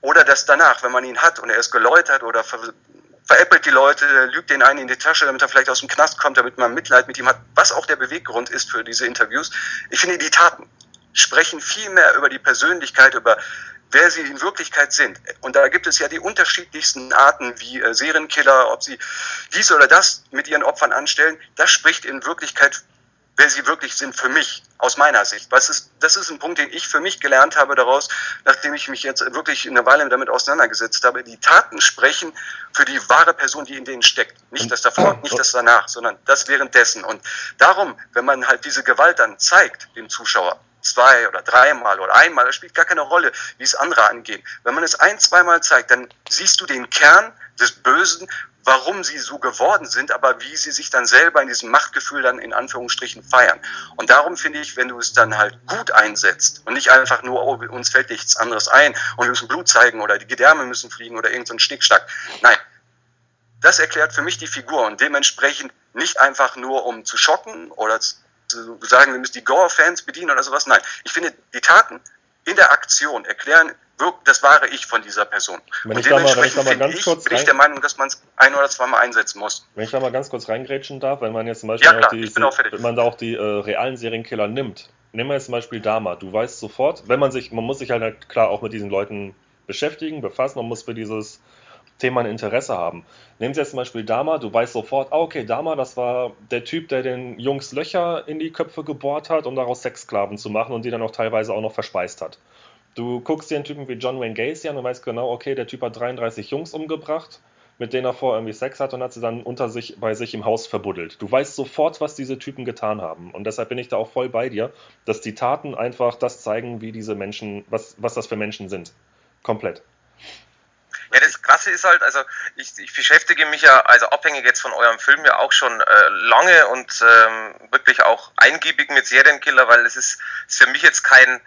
oder das danach, wenn man ihn hat und er ist geläutert oder veräppelt die Leute, lügt den einen in die Tasche, damit er vielleicht aus dem Knast kommt, damit man Mitleid mit ihm hat, was auch der Beweggrund ist für diese Interviews. Ich finde, die Taten sprechen viel mehr über die Persönlichkeit, über wer sie in Wirklichkeit sind. Und da gibt es ja die unterschiedlichsten Arten, wie äh, Serienkiller, ob sie dies oder das mit ihren Opfern anstellen. Das spricht in Wirklichkeit wer sie wirklich sind für mich, aus meiner Sicht. Was ist, das ist ein Punkt, den ich für mich gelernt habe daraus, nachdem ich mich jetzt wirklich eine Weile damit auseinandergesetzt habe. Die Taten sprechen für die wahre Person, die in denen steckt. Nicht das davor, nicht das danach, sondern das währenddessen. Und darum, wenn man halt diese Gewalt dann zeigt, dem Zuschauer, zwei oder dreimal oder einmal, das spielt gar keine Rolle, wie es andere angehen. Wenn man es ein, zweimal zeigt, dann siehst du den Kern des Bösen, warum sie so geworden sind, aber wie sie sich dann selber in diesem Machtgefühl dann in Anführungsstrichen feiern. Und darum finde ich, wenn du es dann halt gut einsetzt und nicht einfach nur, oh, uns fällt nichts anderes ein und wir müssen Blut zeigen oder die Gedärme müssen fliegen oder irgendein so Schnickschnack. Nein. Das erklärt für mich die Figur und dementsprechend nicht einfach nur um zu schocken oder zu sagen, wir müssen die Gore-Fans bedienen oder sowas. Nein. Ich finde, die Taten in der Aktion erklären das wahre Ich von dieser Person. Wenn ich da mal, wenn ich ich, kurz bin ich der Meinung, dass man es ein oder zweimal einsetzen muss. Wenn ich da mal ganz kurz reingrätschen darf, wenn man jetzt zum Beispiel ja, klar, auch die, wenn man da auch die äh, realen Serienkiller nimmt. Nehmen wir jetzt zum Beispiel Dama. Du weißt sofort, wenn man sich, man muss sich halt klar auch mit diesen Leuten beschäftigen, befassen, man muss für dieses Thema ein Interesse haben. Nehmen Sie jetzt zum Beispiel Dama, du weißt sofort, ah, okay, Dama, das war der Typ, der den Jungs Löcher in die Köpfe gebohrt hat, um daraus Sexsklaven zu machen und die dann auch teilweise auch noch verspeist hat. Du guckst dir einen Typen wie John Wayne Gacy an und weißt genau, okay, der Typ hat 33 Jungs umgebracht, mit denen er vorher irgendwie Sex hat und hat sie dann unter sich bei sich im Haus verbuddelt. Du weißt sofort, was diese Typen getan haben. Und deshalb bin ich da auch voll bei dir, dass die Taten einfach das zeigen, wie diese Menschen, was, was das für Menschen sind. Komplett. Ja, das Krasse ist halt, also ich, ich beschäftige mich ja, also abhängig jetzt von eurem Film ja auch schon äh, lange und ähm, wirklich auch eingiebig mit Serienkiller, weil es ist, ist für mich jetzt kein,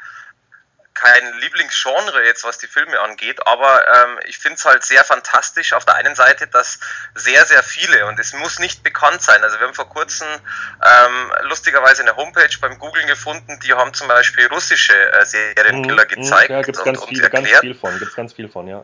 kein Lieblingsgenre jetzt, was die Filme angeht, aber ähm, ich finde es halt sehr fantastisch auf der einen Seite, dass sehr, sehr viele, und es muss nicht bekannt sein, also wir haben vor kurzem ähm, lustigerweise eine Homepage beim Googlen gefunden, die haben zum Beispiel russische äh, Serienkiller mhm, gezeigt. Ja, gibt es ganz, viel, ganz viel von, gibt's ganz viel von, ja.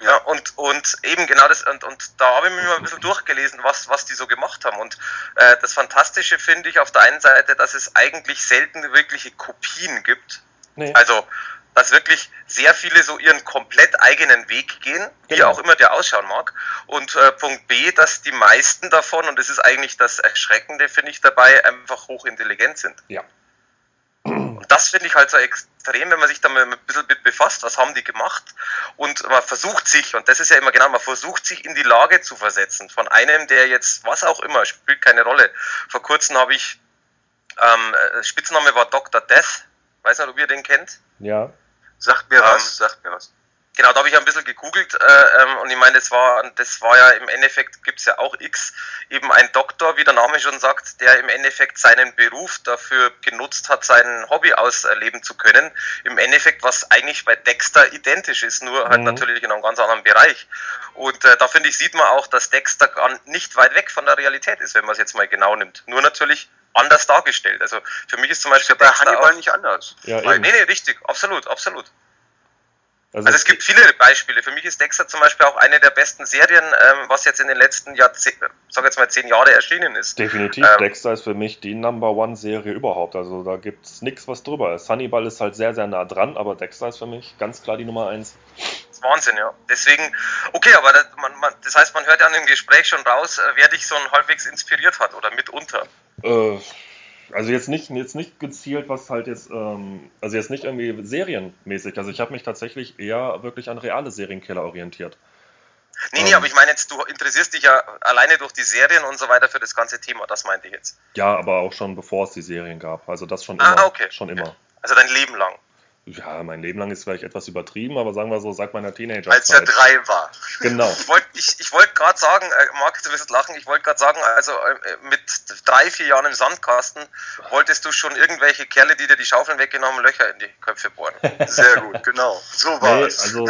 Ja, und, und eben genau das, und, und da habe ich mir mal ein bisschen durchgelesen, was, was die so gemacht haben. Und äh, das Fantastische finde ich auf der einen Seite, dass es eigentlich selten wirkliche Kopien gibt Nee. Also, dass wirklich sehr viele so ihren komplett eigenen Weg gehen, wie genau. auch immer der ausschauen mag. Und äh, Punkt B, dass die meisten davon, und das ist eigentlich das Erschreckende, finde ich dabei, einfach hochintelligent sind. Ja. Und das finde ich halt so extrem, wenn man sich da mal ein bisschen mit befasst, was haben die gemacht und man versucht sich, und das ist ja immer genau, man versucht sich in die Lage zu versetzen von einem, der jetzt, was auch immer, spielt keine Rolle. Vor kurzem habe ich, ähm, äh, Spitzname war Dr. Death, Weiß nicht, ob ihr den kennt. Ja. Sagt mir ähm, was, sagt mir was. Genau, da habe ich ein bisschen gegoogelt äh, ähm, und ich meine, das war, das war ja im Endeffekt, gibt es ja auch X, eben ein Doktor, wie der Name schon sagt, der im Endeffekt seinen Beruf dafür genutzt hat, sein Hobby ausleben zu können. Im Endeffekt, was eigentlich bei Dexter identisch ist, nur halt mhm. natürlich in einem ganz anderen Bereich. Und äh, da finde ich, sieht man auch, dass Dexter nicht weit weg von der Realität ist, wenn man es jetzt mal genau nimmt. Nur natürlich anders dargestellt. Also für mich ist zum Beispiel bei Hannibal auch, nicht anders. Ja, nee, nee, richtig, absolut, absolut. Also, also, es gibt viele Beispiele. Für mich ist Dexter zum Beispiel auch eine der besten Serien, ähm, was jetzt in den letzten Jahrzehnten, sag jetzt mal zehn Jahre erschienen ist. Definitiv. Ähm, Dexter ist für mich die Number One Serie überhaupt. Also da gibt es nichts, was drüber ist. Hannibal ist halt sehr, sehr nah dran, aber Dexter ist für mich ganz klar die Nummer eins. Das ist Wahnsinn, ja. Deswegen, okay, aber das, man, man, das heißt, man hört ja an dem Gespräch schon raus, äh, wer dich so halbwegs inspiriert hat oder mitunter. Äh, also jetzt nicht, jetzt nicht gezielt, was halt jetzt, ähm, also jetzt nicht irgendwie serienmäßig. Also ich habe mich tatsächlich eher wirklich an reale Serienkiller orientiert. Nee, nee, ähm, aber ich meine jetzt, du interessierst dich ja alleine durch die Serien und so weiter für das ganze Thema, das meinte ich jetzt. Ja, aber auch schon bevor es die Serien gab. Also das schon ah, immer. Okay. Schon immer. Also dein Leben lang ja, mein Leben lang ist vielleicht etwas übertrieben, aber sagen wir so, seit meiner Teenager. Als er drei war. Genau. Ich wollte ich, ich wollt gerade sagen, äh, Marc, du wirst lachen, ich wollte gerade sagen, also äh, mit drei, vier Jahren im Sandkasten wolltest du schon irgendwelche Kerle, die dir die Schaufeln weggenommen, Löcher in die Köpfe bohren. Sehr gut, genau. So war nee, es. Also,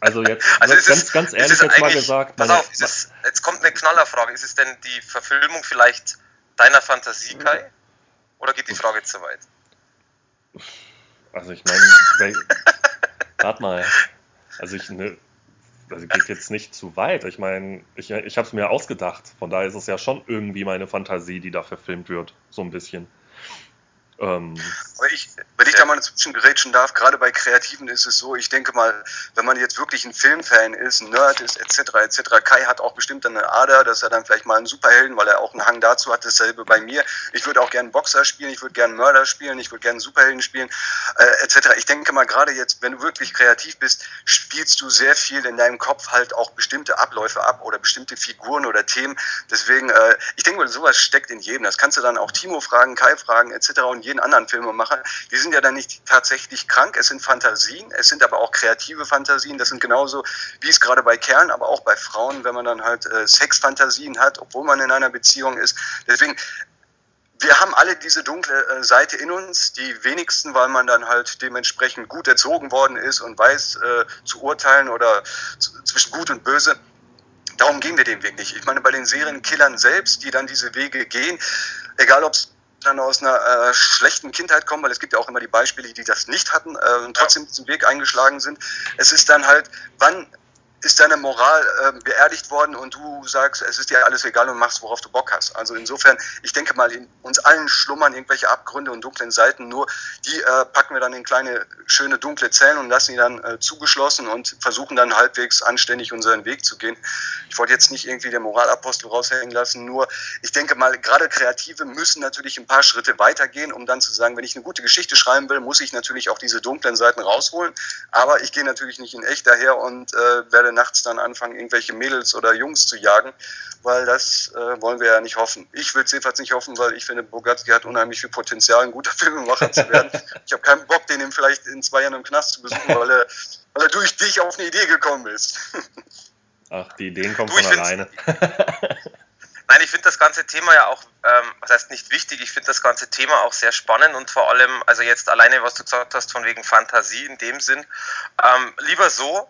also jetzt also ganz, es, ganz ehrlich jetzt mal gesagt. Pass auf, es, jetzt kommt eine Knallerfrage. Ist es denn die Verfilmung vielleicht deiner Fantasie, Kai? Oder geht die Frage zu weit? Also ich meine, warte mal. Also ich ne, also geht jetzt nicht zu weit. Ich meine, ich, ich habe es mir ausgedacht. Von daher ist es ja schon irgendwie meine Fantasie, die da verfilmt wird. So ein bisschen. Ähm, ich, wenn ich da mal zwischengerätschen darf, gerade bei Kreativen ist es so, ich denke mal, wenn man jetzt wirklich ein Filmfan ist, ein Nerd ist, etc., etc., Kai hat auch bestimmt eine Ader, dass er dann vielleicht mal einen Superhelden, weil er auch einen Hang dazu hat, dasselbe bei mir. Ich würde auch gerne Boxer spielen, ich würde gerne Mörder spielen, ich würde gerne Superhelden spielen, äh, etc. Ich denke mal, gerade jetzt, wenn du wirklich kreativ bist, spielst du sehr viel in deinem Kopf halt auch bestimmte Abläufe ab oder bestimmte Figuren oder Themen. Deswegen, äh, ich denke mal, sowas steckt in jedem. Das kannst du dann auch Timo fragen, Kai fragen, etc. und jeden anderen Filmemacher, die sind ja dann nicht tatsächlich krank, es sind Fantasien, es sind aber auch kreative Fantasien, das sind genauso, wie es gerade bei Kerlen, aber auch bei Frauen, wenn man dann halt äh, Sexfantasien hat, obwohl man in einer Beziehung ist. Deswegen, wir haben alle diese dunkle äh, Seite in uns, die wenigsten, weil man dann halt dementsprechend gut erzogen worden ist und weiß äh, zu urteilen oder zwischen gut und böse. Darum gehen wir den Weg nicht. Ich meine, bei den Serienkillern selbst, die dann diese Wege gehen, egal ob es dann aus einer äh, schlechten Kindheit kommen, weil es gibt ja auch immer die Beispiele, die das nicht hatten äh, und trotzdem diesen Weg eingeschlagen sind. Es ist dann halt, wann ist deine Moral äh, beerdigt worden und du sagst, es ist dir alles egal und machst, worauf du Bock hast. Also insofern, ich denke mal, in uns allen schlummern irgendwelche Abgründe und dunklen Seiten, nur die äh, packen wir dann in kleine, schöne, dunkle Zellen und lassen die dann äh, zugeschlossen und versuchen dann halbwegs anständig unseren Weg zu gehen. Ich wollte jetzt nicht irgendwie den Moralapostel raushängen lassen, nur ich denke mal, gerade Kreative müssen natürlich ein paar Schritte weitergehen, um dann zu sagen, wenn ich eine gute Geschichte schreiben will, muss ich natürlich auch diese dunklen Seiten rausholen. Aber ich gehe natürlich nicht in echt daher und äh, werde nachts dann anfangen, irgendwelche Mädels oder Jungs zu jagen, weil das äh, wollen wir ja nicht hoffen. Ich will es jedenfalls nicht hoffen, weil ich finde, Bogatski hat unheimlich viel Potenzial, ein guter Filmemacher zu werden. ich habe keinen Bock, den vielleicht in zwei Jahren im Knast zu besuchen, weil er, weil er durch dich auf eine Idee gekommen ist. Ach, die Ideen kommen du, von alleine. Nein, ich finde das ganze Thema ja auch, ähm, was heißt nicht wichtig, ich finde das ganze Thema auch sehr spannend und vor allem, also jetzt alleine, was du gesagt hast, von wegen Fantasie in dem Sinn, ähm, lieber so,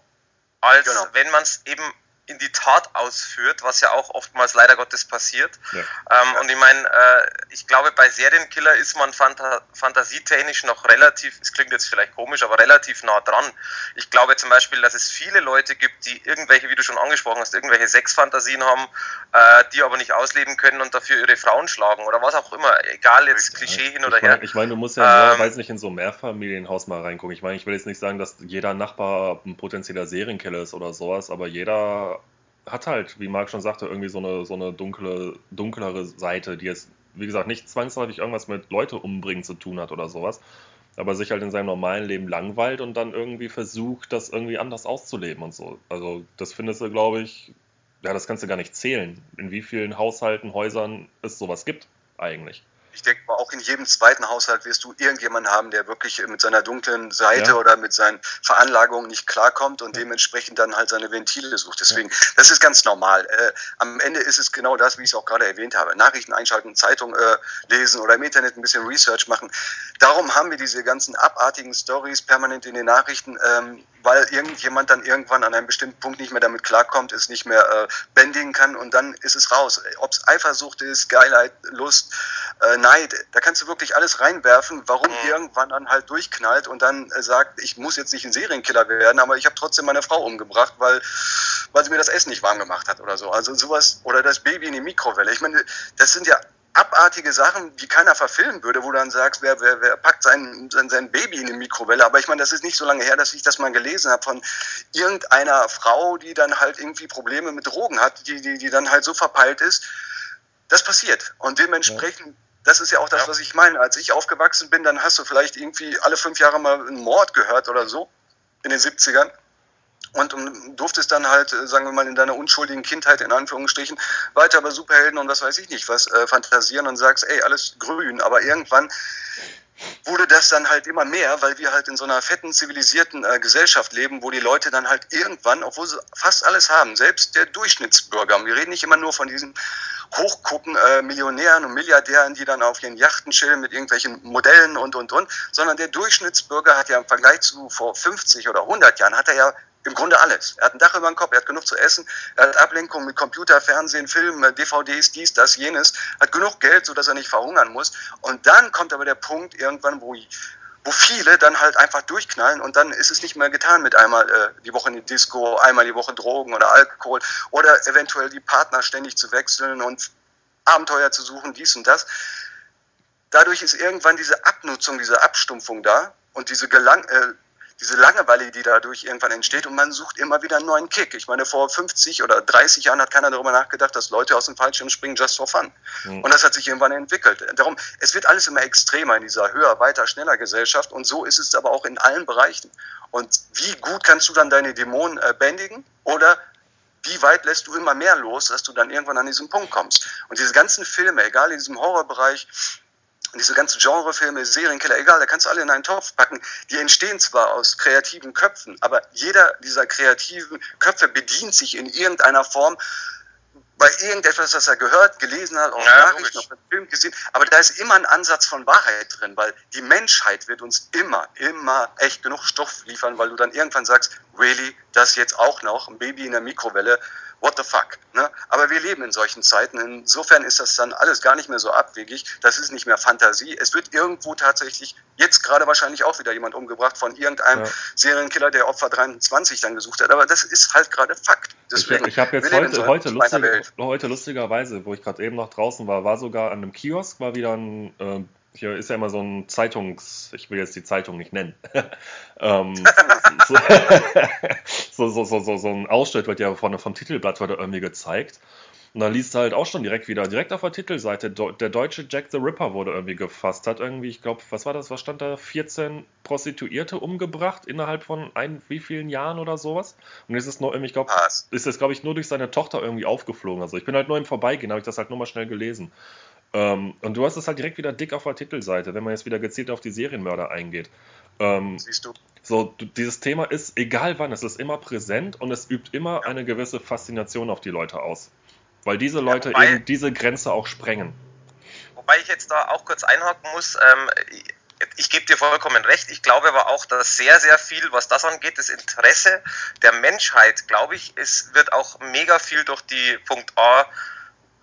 als genau. wenn man es eben in die Tat ausführt, was ja auch oftmals leider Gottes passiert. Ja. Ähm, und ich meine, äh, ich glaube, bei Serienkiller ist man phanta fantasietechnisch noch relativ, es klingt jetzt vielleicht komisch, aber relativ nah dran. Ich glaube zum Beispiel, dass es viele Leute gibt, die irgendwelche, wie du schon angesprochen hast, irgendwelche Sexfantasien haben, äh, die aber nicht ausleben können und dafür ihre Frauen schlagen oder was auch immer, egal jetzt Klischee hin oder ich her. Ich meine, du musst ja ähm, weiß nicht, in so ein Mehrfamilienhaus mal reingucken. Ich meine, ich will jetzt nicht sagen, dass jeder Nachbar ein potenzieller Serienkiller ist oder sowas, aber jeder hat halt, wie Marc schon sagte, irgendwie so eine, so eine dunkle, dunklere Seite, die jetzt, wie gesagt, nicht zwangsläufig irgendwas mit Leute umbringen zu tun hat oder sowas, aber sich halt in seinem normalen Leben langweilt und dann irgendwie versucht, das irgendwie anders auszuleben und so. Also das findest du, glaube ich, ja, das kannst du gar nicht zählen, in wie vielen Haushalten, Häusern es sowas gibt eigentlich. Ich denke mal, auch in jedem zweiten Haushalt wirst du irgendjemanden haben, der wirklich mit seiner dunklen Seite ja. oder mit seinen Veranlagungen nicht klarkommt und dementsprechend dann halt seine Ventile sucht. Deswegen, das ist ganz normal. Äh, am Ende ist es genau das, wie ich es auch gerade erwähnt habe. Nachrichten einschalten, Zeitung äh, lesen oder im Internet ein bisschen Research machen. Darum haben wir diese ganzen abartigen Stories permanent in den Nachrichten, ähm, weil irgendjemand dann irgendwann an einem bestimmten Punkt nicht mehr damit klarkommt, es nicht mehr äh, bändigen kann und dann ist es raus. Ob es Eifersucht ist, Geilheit, Lust, äh, Neid, da kannst du wirklich alles reinwerfen, warum mhm. irgendwann dann halt durchknallt und dann äh, sagt, ich muss jetzt nicht ein Serienkiller werden, aber ich habe trotzdem meine Frau umgebracht, weil, weil sie mir das Essen nicht warm gemacht hat oder so. Also sowas, oder das Baby in die Mikrowelle. Ich meine, das sind ja abartige Sachen, die keiner verfilmen würde, wo du dann sagst, wer, wer, wer packt sein, sein, sein Baby in die Mikrowelle. Aber ich meine, das ist nicht so lange her, dass ich das mal gelesen habe von irgendeiner Frau, die dann halt irgendwie Probleme mit Drogen hat, die, die, die dann halt so verpeilt ist. Das passiert. Und dementsprechend. Das ist ja auch das, ja. was ich meine. Als ich aufgewachsen bin, dann hast du vielleicht irgendwie alle fünf Jahre mal einen Mord gehört oder so in den 70ern und durftest dann halt, äh, sagen wir mal, in deiner unschuldigen Kindheit in Anführungsstrichen weiter bei Superhelden und was weiß ich nicht was äh, fantasieren und sagst, ey, alles grün. Aber irgendwann wurde das dann halt immer mehr, weil wir halt in so einer fetten, zivilisierten äh, Gesellschaft leben, wo die Leute dann halt irgendwann, obwohl sie fast alles haben, selbst der Durchschnittsbürger, wir reden nicht immer nur von diesen Hochgucken äh, Millionären und Milliardären, die dann auf ihren Yachten chillen mit irgendwelchen Modellen und, und, und, sondern der Durchschnittsbürger hat ja im Vergleich zu vor 50 oder 100 Jahren, hat er ja im Grunde alles. Er hat ein Dach über dem Kopf, er hat genug zu essen, er hat Ablenkung mit Computer, Fernsehen, Filmen, DVDs, dies, das, jenes, hat genug Geld, sodass er nicht verhungern muss. Und dann kommt aber der Punkt irgendwann, wo, wo viele dann halt einfach durchknallen und dann ist es nicht mehr getan mit einmal äh, die Woche in die Disco, einmal die Woche Drogen oder Alkohol oder eventuell die Partner ständig zu wechseln und Abenteuer zu suchen, dies und das. Dadurch ist irgendwann diese Abnutzung, diese Abstumpfung da und diese Gelang, äh, diese Langeweile, die dadurch irgendwann entsteht und man sucht immer wieder einen neuen Kick. Ich meine, vor 50 oder 30 Jahren hat keiner darüber nachgedacht, dass Leute aus dem Fallschirm springen just for fun. Mhm. Und das hat sich irgendwann entwickelt. Darum, es wird alles immer extremer in dieser höher, weiter, schneller Gesellschaft und so ist es aber auch in allen Bereichen. Und wie gut kannst du dann deine Dämonen äh, bändigen oder wie weit lässt du immer mehr los, dass du dann irgendwann an diesen Punkt kommst? Und diese ganzen Filme, egal in diesem Horrorbereich, und diese ganzen Genrefilme, Serienkiller, egal, da kannst du alle in einen Topf packen. Die entstehen zwar aus kreativen Köpfen, aber jeder dieser kreativen Köpfe bedient sich in irgendeiner Form bei irgendetwas, das er gehört, gelesen hat, auf ja, Nachrichten, einem Film gesehen. Aber da ist immer ein Ansatz von Wahrheit drin, weil die Menschheit wird uns immer, immer echt genug Stoff liefern, weil du dann irgendwann sagst, really, das jetzt auch noch, ein Baby in der Mikrowelle, what the fuck. Ne? Aber wir leben in solchen Zeiten. Insofern ist das dann alles gar nicht mehr so abwegig. Das ist nicht mehr Fantasie. Es wird irgendwo tatsächlich jetzt gerade wahrscheinlich auch wieder jemand umgebracht von irgendeinem ja. Serienkiller, der Opfer 23 dann gesucht hat. Aber das ist halt gerade Fakt. Deswegen, ich, habe jetzt heute, so heute, lustig, heute lustigerweise, wo ich gerade eben noch draußen war, war sogar an einem Kiosk, war wieder ein äh, hier ist ja immer so ein Zeitungs, ich will jetzt die Zeitung nicht nennen. ähm, so, so, so, so, so, ein Ausschnitt wird ja von, vom Titelblatt wird irgendwie gezeigt. Und dann liest du halt auch schon direkt wieder, direkt auf der Titelseite, der deutsche Jack the Ripper wurde irgendwie gefasst, hat irgendwie, ich glaube, was war das, was stand da, 14 Prostituierte umgebracht innerhalb von ein, wie vielen Jahren oder sowas. Und jetzt ist noch irgendwie, ich glaube, ist das, glaube ich, nur durch seine Tochter irgendwie aufgeflogen. Also ich bin halt nur im Vorbeigehen, habe ich das halt nur mal schnell gelesen. Ähm, und du hast es halt direkt wieder dick auf der Titelseite, wenn man jetzt wieder gezielt auf die Serienmörder eingeht. Ähm, Siehst du. So, dieses Thema ist, egal wann, es ist immer präsent und es übt immer ja. eine gewisse Faszination auf die Leute aus. Weil diese Leute ja, wobei, eben diese Grenze auch sprengen. Wobei ich jetzt da auch kurz einhaken muss, ähm, ich gebe dir vollkommen recht. Ich glaube aber auch, dass sehr, sehr viel, was das angeht, das Interesse der Menschheit, glaube ich, es wird auch mega viel durch die Punkt A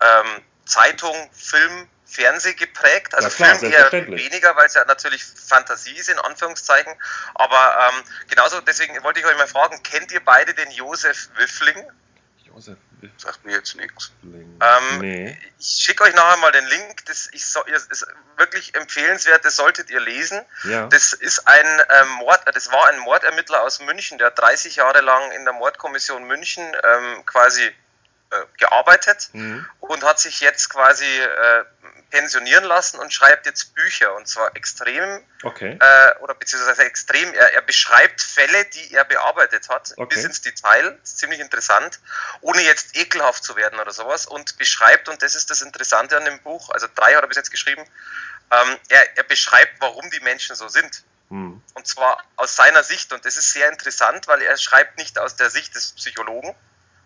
ähm, Zeitung, Film, Fernseh geprägt. Also ja, klar, Film eher weniger, weil es ja natürlich Fantasie ist, in Anführungszeichen. Aber ähm, genauso, deswegen wollte ich euch mal fragen, kennt ihr beide den Josef Wiffling? Josef Wiffling. Sagt mir jetzt nichts. Ähm, nee. Ich schicke euch nachher mal den Link. Das ich, ist wirklich empfehlenswert, das solltet ihr lesen. Ja. Das ist ein ähm, Mord, das war ein Mordermittler aus München, der hat 30 Jahre lang in der Mordkommission München ähm, quasi gearbeitet mhm. und hat sich jetzt quasi äh, pensionieren lassen und schreibt jetzt Bücher und zwar extrem okay. äh, oder beziehungsweise extrem. Er, er, beschreibt Fälle, die er bearbeitet hat, okay. bis ins Detail. Ziemlich interessant, ohne jetzt ekelhaft zu werden oder sowas und beschreibt und das ist das Interessante an dem Buch. Also drei hat er bis jetzt geschrieben. Ähm, er, er beschreibt, warum die Menschen so sind. Hm. Und zwar aus seiner Sicht. Und das ist sehr interessant, weil er schreibt nicht aus der Sicht des Psychologen,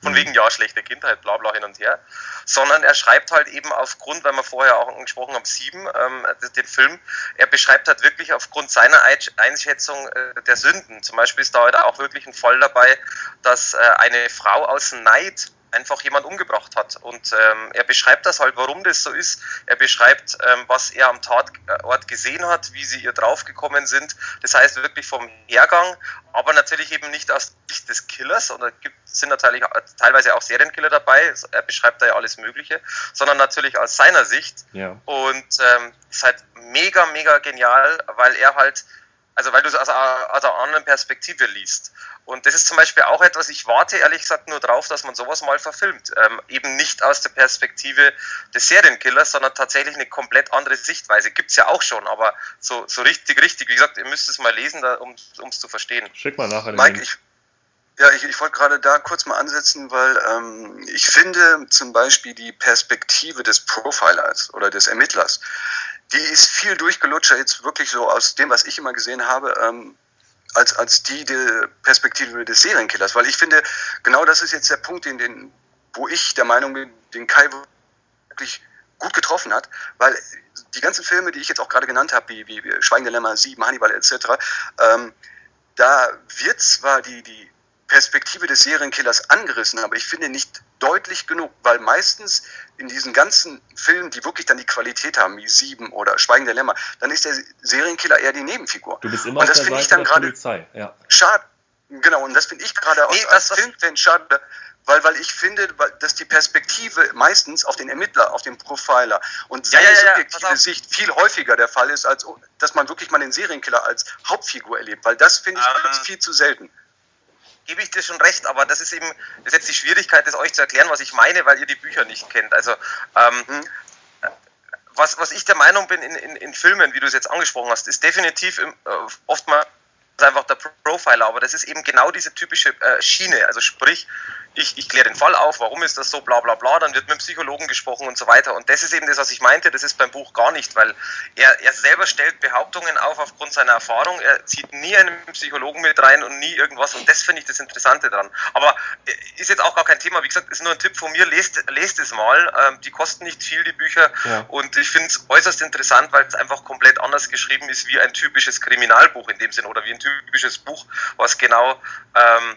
von wegen, ja, schlechte Kindheit, bla bla hin und her. Sondern er schreibt halt eben aufgrund, weil wir vorher auch angesprochen haben, sieben, ähm, den Film, er beschreibt halt wirklich aufgrund seiner Einschätzung äh, der Sünden. Zum Beispiel ist da halt auch wirklich ein Fall dabei, dass äh, eine Frau aus Neid einfach jemand umgebracht hat. Und ähm, er beschreibt das halt, warum das so ist. Er beschreibt, ähm, was er am Tatort gesehen hat, wie sie ihr draufgekommen sind. Das heißt wirklich vom Hergang, aber natürlich eben nicht aus Sicht des Killers, und da gibt, sind natürlich teilweise auch Serienkiller dabei. Er beschreibt da ja alles Mögliche, sondern natürlich aus seiner Sicht. Ja. Und ähm, ist halt mega, mega genial, weil er halt also weil du es aus, aus einer anderen Perspektive liest. Und das ist zum Beispiel auch etwas, ich warte ehrlich gesagt nur drauf, dass man sowas mal verfilmt. Ähm, eben nicht aus der Perspektive des Serienkillers, sondern tatsächlich eine komplett andere Sichtweise. Gibt es ja auch schon, aber so, so richtig, richtig. Wie gesagt, ihr müsst es mal lesen, da, um es zu verstehen. Schick mal nachher den Mike, ich, ja, ich, ich wollte gerade da kurz mal ansetzen, weil ähm, ich finde zum Beispiel die Perspektive des Profilers oder des Ermittlers, die ist viel durchgelutscher jetzt wirklich so aus dem, was ich immer gesehen habe, ähm, als, als die, die Perspektive des Serienkillers. Weil ich finde, genau das ist jetzt der Punkt, den, den, wo ich der Meinung bin, den Kai wirklich gut getroffen hat, weil die ganzen Filme, die ich jetzt auch gerade genannt habe, wie, wie, Schweigende Lämmer, Sieben, Hannibal etc., ähm, da wird zwar die, die Perspektive des Serienkillers angerissen, aber ich finde nicht deutlich genug, weil meistens in diesen ganzen Filmen, die wirklich dann die Qualität haben, wie Sieben oder Schweigen der Lämmer, dann ist der Serienkiller eher die Nebenfigur. Du bist immer und das finde ich dann gerade schade. Genau, und das finde ich gerade nee, als, als Filmfan schade, weil, weil ich finde, dass die Perspektive meistens auf den Ermittler, auf den Profiler und seine ja, ja, ja, subjektive Sicht viel häufiger der Fall ist, als dass man wirklich mal den Serienkiller als Hauptfigur erlebt, weil das finde ich ähm, viel zu selten gebe ich dir schon recht, aber das ist eben, das ist jetzt die Schwierigkeit, das euch zu erklären, was ich meine, weil ihr die Bücher nicht kennt. Also, ähm, mhm. was, was ich der Meinung bin in, in, in Filmen, wie du es jetzt angesprochen hast, ist definitiv im, äh, oftmals einfach der Profiler, aber das ist eben genau diese typische äh, Schiene. Also sprich, ich, ich kläre den Fall auf, warum ist das so, bla bla bla, dann wird mit dem Psychologen gesprochen und so weiter. Und das ist eben das, was ich meinte, das ist beim Buch gar nicht, weil er, er selber stellt Behauptungen auf aufgrund seiner Erfahrung, er zieht nie einen Psychologen mit rein und nie irgendwas und das finde ich das Interessante dran. Aber äh, ist jetzt auch gar kein Thema, wie gesagt, ist nur ein Tipp von mir, lest, lest es mal, ähm, die kosten nicht viel, die Bücher ja. und ich finde es äußerst interessant, weil es einfach komplett anders geschrieben ist wie ein typisches Kriminalbuch in dem Sinn oder wie ein typisches Buch, was genau ähm,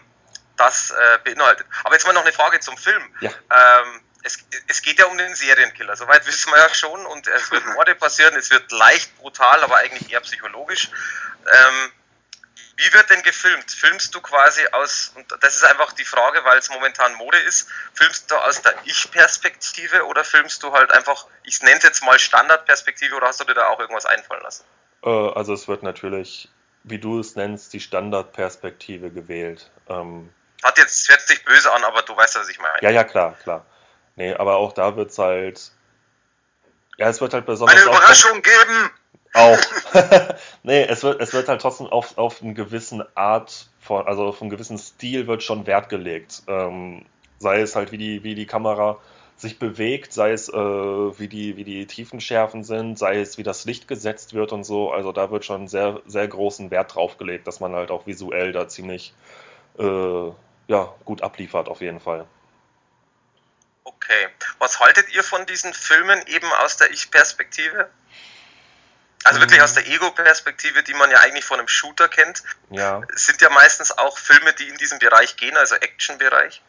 das äh, beinhaltet. Aber jetzt mal noch eine Frage zum Film. Ja. Ähm, es, es, geht ja um den Serienkiller, soweit wissen wir ja schon, und es wird Morde passieren, es wird leicht brutal, aber eigentlich eher psychologisch. Ähm, wie wird denn gefilmt? Filmst du quasi aus, und das ist einfach die Frage, weil es momentan Mode ist, filmst du aus der Ich-Perspektive oder filmst du halt einfach, ich nenne es jetzt mal Standardperspektive oder hast du dir da auch irgendwas einfallen lassen? Äh, also es wird natürlich, wie du es nennst, die Standardperspektive gewählt. Ähm, hat jetzt, hört sich böse an, aber du weißt, was ich meine. Ja, ja, klar, klar. Nee, aber auch da wird es halt. Ja, es wird halt besonders. Eine Überraschung geben! Auch. nee, es wird, es wird halt trotzdem auf, auf eine gewisse Art von, also auf einen gewissen Stil wird schon Wert gelegt. Ähm, sei es halt, wie die, wie die Kamera sich bewegt, sei es, äh, wie, die, wie die Tiefenschärfen sind, sei es, wie das Licht gesetzt wird und so. Also da wird schon sehr, sehr großen Wert drauf gelegt, dass man halt auch visuell da ziemlich äh, ja, gut abliefert auf jeden Fall. Okay. Was haltet ihr von diesen Filmen eben aus der Ich-Perspektive? Also mhm. wirklich aus der Ego-Perspektive, die man ja eigentlich von einem Shooter kennt. Ja. Sind ja meistens auch Filme, die in diesem Bereich gehen, also Action-Bereich.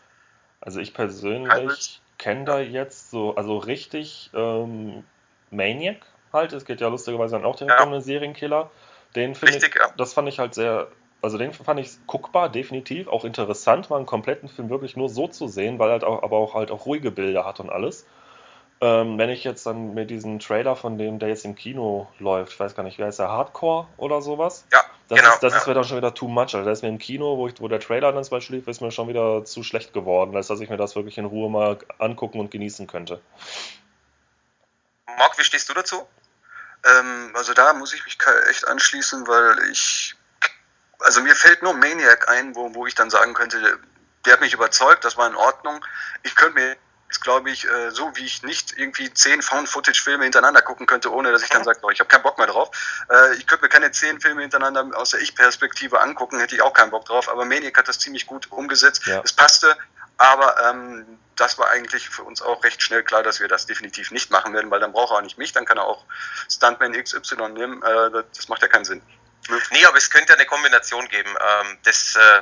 Also ich persönlich kenne da jetzt so, also richtig ähm, Maniac halt. Es geht ja lustigerweise dann auch direkt ja. um einen Serienkiller. Den finde ich, ja. das fand ich halt sehr also den fand ich guckbar, definitiv, auch interessant, mal einen kompletten Film wirklich nur so zu sehen, weil halt auch, aber auch halt auch ruhige Bilder hat und alles. Ähm, wenn ich jetzt dann mir diesen Trailer von dem, der jetzt im Kino läuft, ich weiß gar nicht, wie heißt der, Hardcore oder sowas? Ja, das genau. Ist, das ja. ist mir dann schon wieder too much. Also der ist mir im Kino, wo, ich, wo der Trailer dann zum Beispiel lief, ist mir schon wieder zu schlecht geworden, als dass ich mir das wirklich in Ruhe mal angucken und genießen könnte. Marc, wie stehst du dazu? Ähm, also da muss ich mich echt anschließen, weil ich, also mir fällt nur Maniac ein, wo, wo ich dann sagen könnte, der hat mich überzeugt, das war in Ordnung. Ich könnte mir jetzt, glaube ich, äh, so wie ich nicht irgendwie zehn Found-Footage-Filme hintereinander gucken könnte, ohne dass ich dann sage, oh, ich habe keinen Bock mehr drauf. Äh, ich könnte mir keine zehn Filme hintereinander aus der Ich-Perspektive angucken, hätte ich auch keinen Bock drauf. Aber Maniac hat das ziemlich gut umgesetzt. Ja. Es passte, aber ähm, das war eigentlich für uns auch recht schnell klar, dass wir das definitiv nicht machen werden, weil dann braucht er auch nicht mich, dann kann er auch Stuntman XY nehmen. Äh, das macht ja keinen Sinn. Nee, aber es könnte eine Kombination geben. Ähm, das, äh,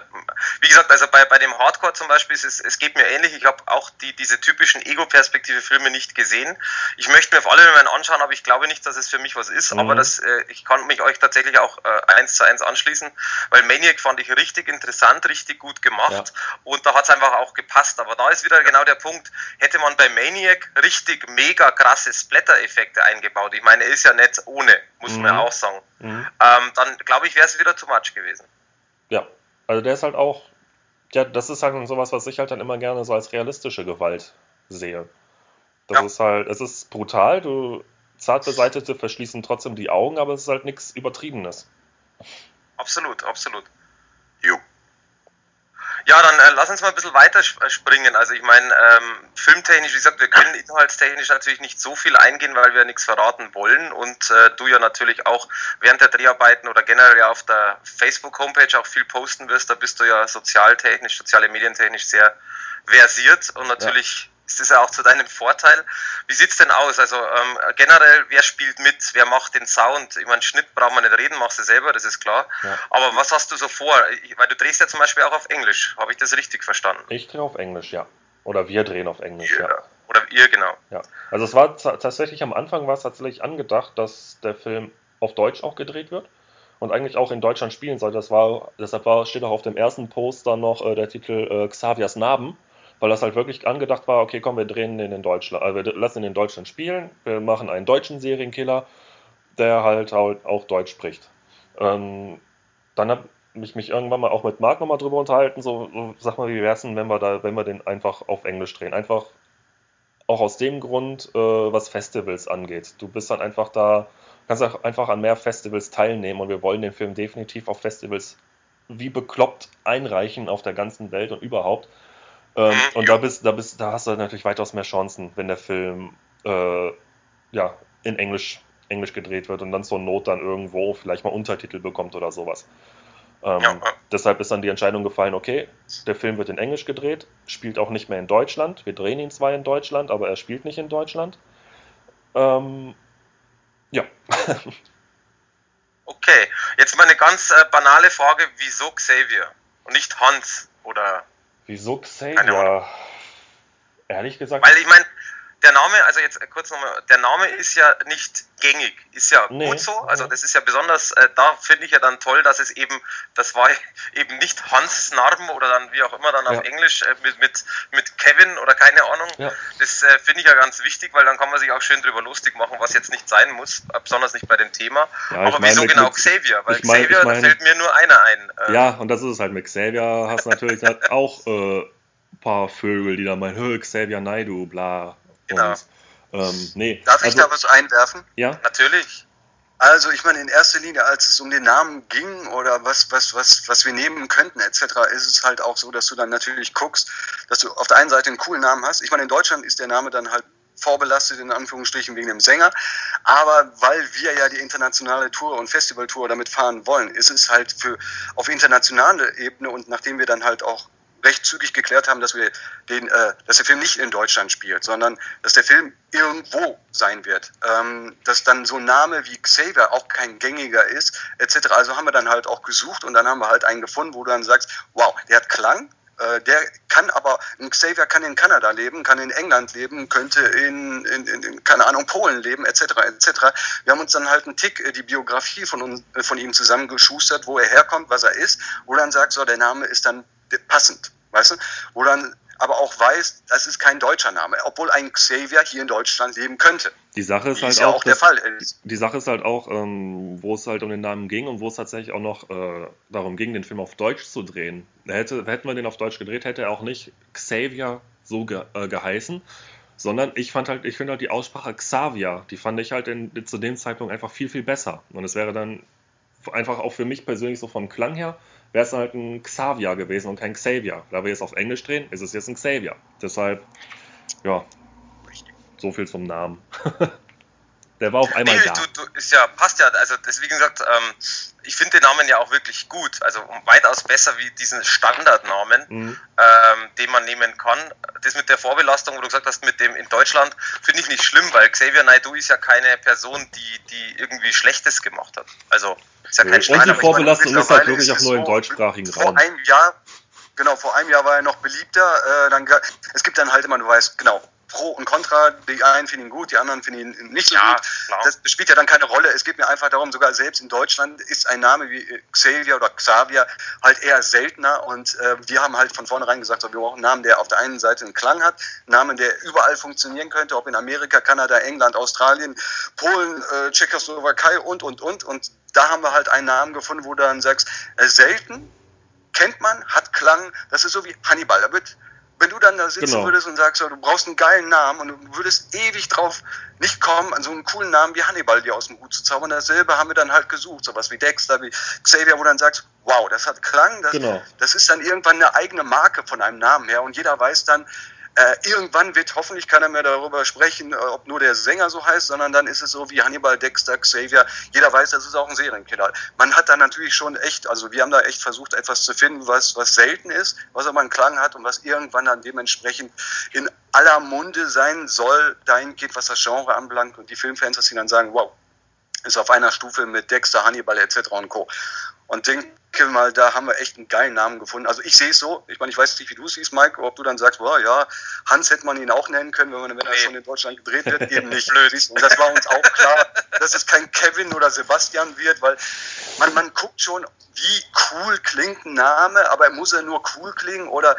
wie gesagt, also bei, bei dem Hardcore zum Beispiel, ist es, es geht mir ähnlich. Ich habe auch die, diese typischen Ego-Perspektive-Filme nicht gesehen. Ich möchte mir auf alle Fälle anschauen, aber ich glaube nicht, dass es für mich was ist. Mhm. Aber das, äh, ich kann mich euch tatsächlich auch äh, eins zu eins anschließen, weil Maniac fand ich richtig interessant, richtig gut gemacht ja. und da hat es einfach auch gepasst. Aber da ist wieder genau der Punkt, hätte man bei Maniac richtig mega krasse Splatter-Effekte eingebaut. Ich meine, er ist ja nicht ohne, muss mhm. man auch sagen. Mhm. Ähm, dann glaube ich, wäre es wieder too much gewesen. Ja, also der ist halt auch, ja, das ist halt sowas, was ich halt dann immer gerne so als realistische Gewalt sehe. Das ja. ist halt, es ist brutal, du zart beseitete verschließen trotzdem die Augen, aber es ist halt nichts Übertriebenes. Absolut, absolut. Ja, dann äh, lass uns mal ein bisschen weiter äh, springen. Also ich meine, ähm, filmtechnisch, wie gesagt, wir können inhaltstechnisch natürlich nicht so viel eingehen, weil wir nichts verraten wollen und äh, du ja natürlich auch während der Dreharbeiten oder generell auf der Facebook-Homepage auch viel posten wirst. Da bist du ja sozialtechnisch, soziale medientechnisch sehr versiert und natürlich ja ist das ja auch zu deinem Vorteil. Wie sieht es denn aus? Also ähm, generell, wer spielt mit? Wer macht den Sound? Ich meine, Schnitt braucht man nicht reden, machst du selber, das ist klar. Ja. Aber was hast du so vor? Weil du drehst ja zum Beispiel auch auf Englisch. Habe ich das richtig verstanden? Ich drehe auf Englisch, ja. Oder wir drehen auf Englisch, ja. ja. Oder ihr, genau. Ja. Also es war tatsächlich am Anfang war es tatsächlich angedacht, dass der Film auf Deutsch auch gedreht wird und eigentlich auch in Deutschland spielen soll. Das war, deshalb war, steht auch auf dem ersten Poster noch äh, der Titel äh, Xaviers Narben weil das halt wirklich angedacht war, okay, komm, wir drehen den in Deutschland, äh, wir lassen ihn in Deutschland spielen, wir machen einen deutschen Serienkiller, der halt, auch Deutsch spricht. Ähm, dann habe ich mich irgendwann mal auch mit Marc nochmal drüber unterhalten, so, so sag mal, wie wär's denn, wenn wir da, wenn wir den einfach auf Englisch drehen? Einfach auch aus dem Grund, äh, was Festivals angeht. Du bist dann einfach da, kannst auch einfach an mehr Festivals teilnehmen und wir wollen den Film definitiv auf Festivals wie bekloppt einreichen auf der ganzen Welt und überhaupt. Ähm, mhm. und da bist, da bist, da hast du natürlich weitaus mehr Chancen, wenn der Film äh, ja, in Englisch, Englisch gedreht wird und dann zur Not dann irgendwo vielleicht mal Untertitel bekommt oder sowas. Ähm, ja. Deshalb ist dann die Entscheidung gefallen, okay, der Film wird in Englisch gedreht, spielt auch nicht mehr in Deutschland. Wir drehen ihn zwar in Deutschland, aber er spielt nicht in Deutschland. Ähm, ja. okay, jetzt mal eine ganz äh, banale Frage, wieso Xavier und nicht Hans oder Wieso Xavier? Ehrlich gesagt. Weil ich meine, der Name, also jetzt kurz nochmal, der Name ist ja nicht gängig, ist ja nee, gut so, also das ist ja besonders, äh, da finde ich ja dann toll, dass es eben, das war eben nicht Hans Narben oder dann wie auch immer dann ja. auf Englisch äh, mit, mit, mit Kevin oder keine Ahnung, ja. das äh, finde ich ja ganz wichtig, weil dann kann man sich auch schön drüber lustig machen, was jetzt nicht sein muss, besonders nicht bei dem Thema, ja, aber wieso genau mit, Xavier, weil mein, Xavier, mein, da fällt mir nur einer ein. Äh. ja, und das ist es halt, mit Xavier hast du natürlich halt auch ein äh, paar Vögel, die da meinen, Xavier Naidu, bla, Genau. Und, ähm, nee. Darf also, ich da was einwerfen? Ja. Natürlich. Also ich meine, in erster Linie, als es um den Namen ging oder was, was, was, was wir nehmen könnten etc., ist es halt auch so, dass du dann natürlich guckst, dass du auf der einen Seite einen coolen Namen hast. Ich meine, in Deutschland ist der Name dann halt vorbelastet in Anführungsstrichen wegen dem Sänger, aber weil wir ja die internationale Tour und Festivaltour damit fahren wollen, ist es halt für auf internationale Ebene und nachdem wir dann halt auch recht zügig geklärt haben, dass wir den, äh, dass der Film nicht in Deutschland spielt, sondern dass der Film irgendwo sein wird. Ähm, dass dann so ein Name wie Xavier auch kein gängiger ist, etc. Also haben wir dann halt auch gesucht und dann haben wir halt einen gefunden, wo du dann sagst, wow, der hat Klang, äh, der kann aber, ein Xavier kann in Kanada leben, kann in England leben, könnte in, in, in keine Ahnung, Polen leben, etc., etc. Wir haben uns dann halt einen Tick äh, die Biografie von, äh, von ihm zusammengeschustert, wo er herkommt, was er ist, wo dann sagt, so, der Name ist dann passend, weißt du? Wo dann aber auch weiß, das ist kein deutscher Name, obwohl ein Xavier hier in Deutschland leben könnte. Die Sache ist halt ja auch, auch der Fall ist. Die Sache ist halt auch, ähm, wo es halt um den Namen ging und wo es tatsächlich auch noch äh, darum ging, den Film auf Deutsch zu drehen. Hätte, hätten wir den auf Deutsch gedreht, hätte er auch nicht Xavier so ge äh, geheißen, sondern ich fand halt, ich finde halt die Aussprache Xavier, die fand ich halt in, zu dem Zeitpunkt einfach viel, viel besser. Und es wäre dann einfach auch für mich persönlich so vom Klang her, wäre es halt ein Xavier gewesen und kein Xavier. Da wir jetzt auf Englisch drehen, ist es jetzt ein Xavier. Deshalb, ja, so viel zum Namen. Der war auf einmal nee, da. Du, du, ist ja, passt ja. Also, das, wie gesagt, ähm, ich finde den Namen ja auch wirklich gut. Also weitaus besser wie diesen Standardnamen, mhm. ähm, den man nehmen kann. Das mit der Vorbelastung, wo du gesagt hast, mit dem in Deutschland, finde ich nicht schlimm, weil Xavier Naidoo ist ja keine Person, die, die irgendwie Schlechtes gemacht hat. Also, ist ja kein nee, Und die Vorbelastung ist halt wirklich auch nur im deutschsprachigen Raum. Vor einem Jahr, genau, vor einem Jahr war er noch beliebter. Äh, dann, es gibt dann halt immer, du weißt, genau, Pro und Contra. Die einen finden ihn gut, die anderen finden ihn nicht so ja, gut. Klar. Das spielt ja dann keine Rolle. Es geht mir einfach darum, sogar selbst in Deutschland ist ein Name wie Xavier oder Xavier halt eher seltener. Und äh, wir haben halt von vornherein gesagt, so, wir brauchen einen Namen, der auf der einen Seite einen Klang hat, einen Namen, der überall funktionieren könnte, ob in Amerika, Kanada, England, Australien, Polen, äh, Tschechoslowakei und, und, und. Und da haben wir halt einen Namen gefunden, wo du dann sagst, äh, selten, kennt man, hat Klang, das ist so wie Hannibal. Da wird wenn du dann da sitzen genau. würdest und sagst, du brauchst einen geilen Namen und du würdest ewig drauf nicht kommen, an so einen coolen Namen wie Hannibal dir aus dem Hut zu zaubern, dasselbe haben wir dann halt gesucht, sowas wie Dexter, wie Xavier, wo du dann sagst, wow, das hat Klang, das, genau. das ist dann irgendwann eine eigene Marke von einem Namen her und jeder weiß dann, äh, irgendwann wird hoffentlich keiner mehr darüber sprechen, äh, ob nur der Sänger so heißt, sondern dann ist es so wie Hannibal, Dexter, Xavier. Jeder weiß, das ist auch ein Serienkiller. Man hat da natürlich schon echt, also wir haben da echt versucht, etwas zu finden, was, was selten ist, was aber einen Klang hat und was irgendwann dann dementsprechend in aller Munde sein soll, dahin geht, was das Genre anbelangt und die Filmfans, dass sie dann sagen, wow, ist auf einer Stufe mit Dexter, Hannibal etc. und Co. Und denke mal, da haben wir echt einen geilen Namen gefunden. Also ich sehe es so, ich meine, ich weiß nicht, wie du es siehst, Mike, ob du dann sagst, boah, ja, Hans hätte man ihn auch nennen können, wenn, man, wenn er schon in Deutschland gedreht wird, eben nicht. Blöd. Und das war uns auch klar, dass es kein Kevin oder Sebastian wird, weil man, man guckt schon, wie cool klingt ein Name, aber muss er nur cool klingen oder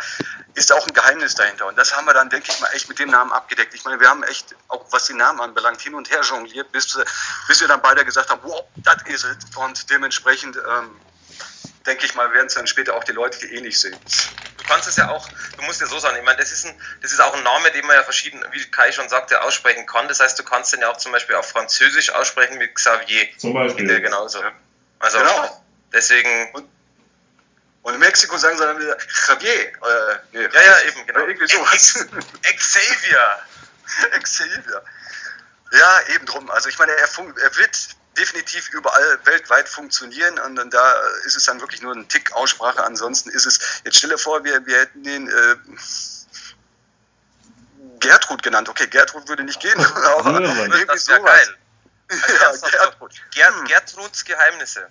ist da auch ein Geheimnis dahinter? Und das haben wir dann, denke ich mal, echt mit dem Namen abgedeckt. Ich meine, wir haben echt, auch was die Namen anbelangt, hin und her jongliert, bis, bis wir dann beide gesagt haben, wow, das ist es. Und dementsprechend, ähm, denke ich mal, werden es dann später auch die Leute ähnlich sehen. Du kannst es ja auch, du musst ja so sagen, ich meine, das ist, ein, das ist auch ein Name, den man ja verschieden, wie Kai schon sagte, aussprechen kann. Das heißt, du kannst den ja auch zum Beispiel auf Französisch aussprechen mit Xavier. Zum Beispiel. Der genauso. Also, genau. deswegen. Und, und, in Mexiko sagen sie dann wieder Javier. Äh, nee, ja, ja, eben, genau. Irgendwie sowas. Xavier. Xavier. Ja, eben drum. Also ich meine, er, er wird definitiv überall weltweit funktionieren und, und da ist es dann wirklich nur ein Tick Aussprache. Ansonsten ist es, jetzt stelle vor, wir, wir hätten den äh, Gertrud genannt. Okay, Gertrud würde nicht gehen, aber irgendwie das sowas. geil. Also ja, Gertrud. Ger hm. Gertruds Geheimnisse.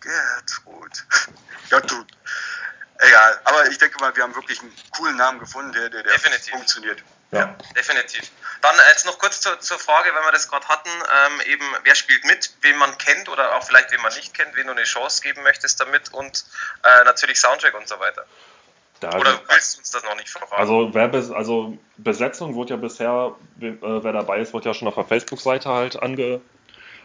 Gertrud. Gertrud. Egal, aber ich denke mal, wir haben wirklich einen coolen Namen gefunden, der, der, der funktioniert. Ja. Definitiv. Dann äh, jetzt noch kurz zur, zur Frage, wenn wir das gerade hatten, ähm, eben wer spielt mit, wen man kennt oder auch vielleicht wen man nicht kennt, wen du eine Chance geben möchtest damit und äh, natürlich Soundtrack und so weiter. Da oder willst du uns das noch nicht verraten? Also, wer bes also Besetzung wurde ja bisher, äh, wer dabei ist, wurde ja schon auf der Facebook-Seite halt ange,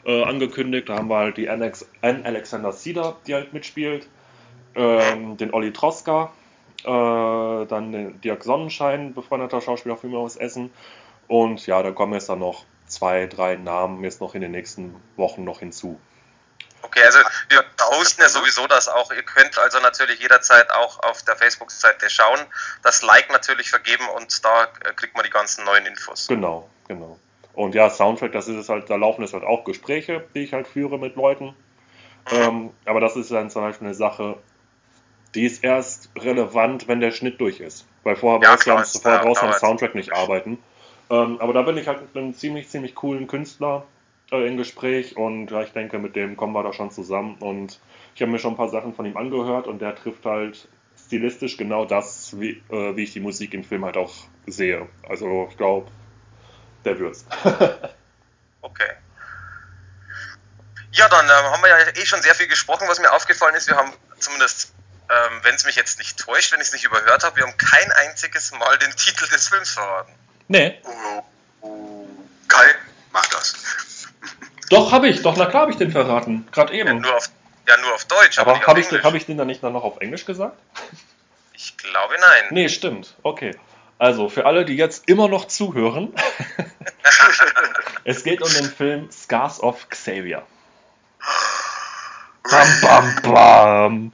äh, angekündigt. Da haben wir halt die Anne Alexander Cedar, die halt mitspielt, ähm, den Olli Troska, äh, dann Dirk Sonnenschein, befreundeter Schauspieler für aus Essen und ja, da kommen jetzt dann noch zwei, drei Namen jetzt noch in den nächsten Wochen noch hinzu. Okay, also wir posten ja sowieso das auch. Ihr könnt also natürlich jederzeit auch auf der Facebook-Seite schauen, das Like natürlich vergeben und da kriegt man die ganzen neuen Infos. Genau, genau. Und ja, Soundtrack, das ist es halt, da laufen jetzt halt auch Gespräche, die ich halt führe mit Leuten. Mhm. Ähm, aber das ist dann zum Beispiel eine Sache, die ist erst relevant, wenn der Schnitt durch ist. Weil vorher ja, brauchst du am Soundtrack nicht arbeiten. Ähm, aber da bin ich halt mit einem ziemlich, ziemlich coolen Künstler äh, im Gespräch und ja, ich denke, mit dem kommen wir da schon zusammen. Und ich habe mir schon ein paar Sachen von ihm angehört und der trifft halt stilistisch genau das, wie, äh, wie ich die Musik im Film halt auch sehe. Also ich glaube, der wird's. okay. Ja, dann äh, haben wir ja eh schon sehr viel gesprochen. Was mir aufgefallen ist, wir haben zumindest, ähm, wenn es mich jetzt nicht täuscht, wenn ich es nicht überhört habe, wir haben kein einziges Mal den Titel des Films verraten. Nee. Kai, mach das. Doch, habe ich. Doch, na klar habe ich den verraten. Gerade eben. Ja, nur auf, ja, nur auf Deutsch. Aber, aber habe ich, hab ich den dann nicht dann noch auf Englisch gesagt? Ich glaube, nein. Nee, stimmt. Okay. Also, für alle, die jetzt immer noch zuhören, es geht um den Film Scars of Xavier. Bam, bam, bam.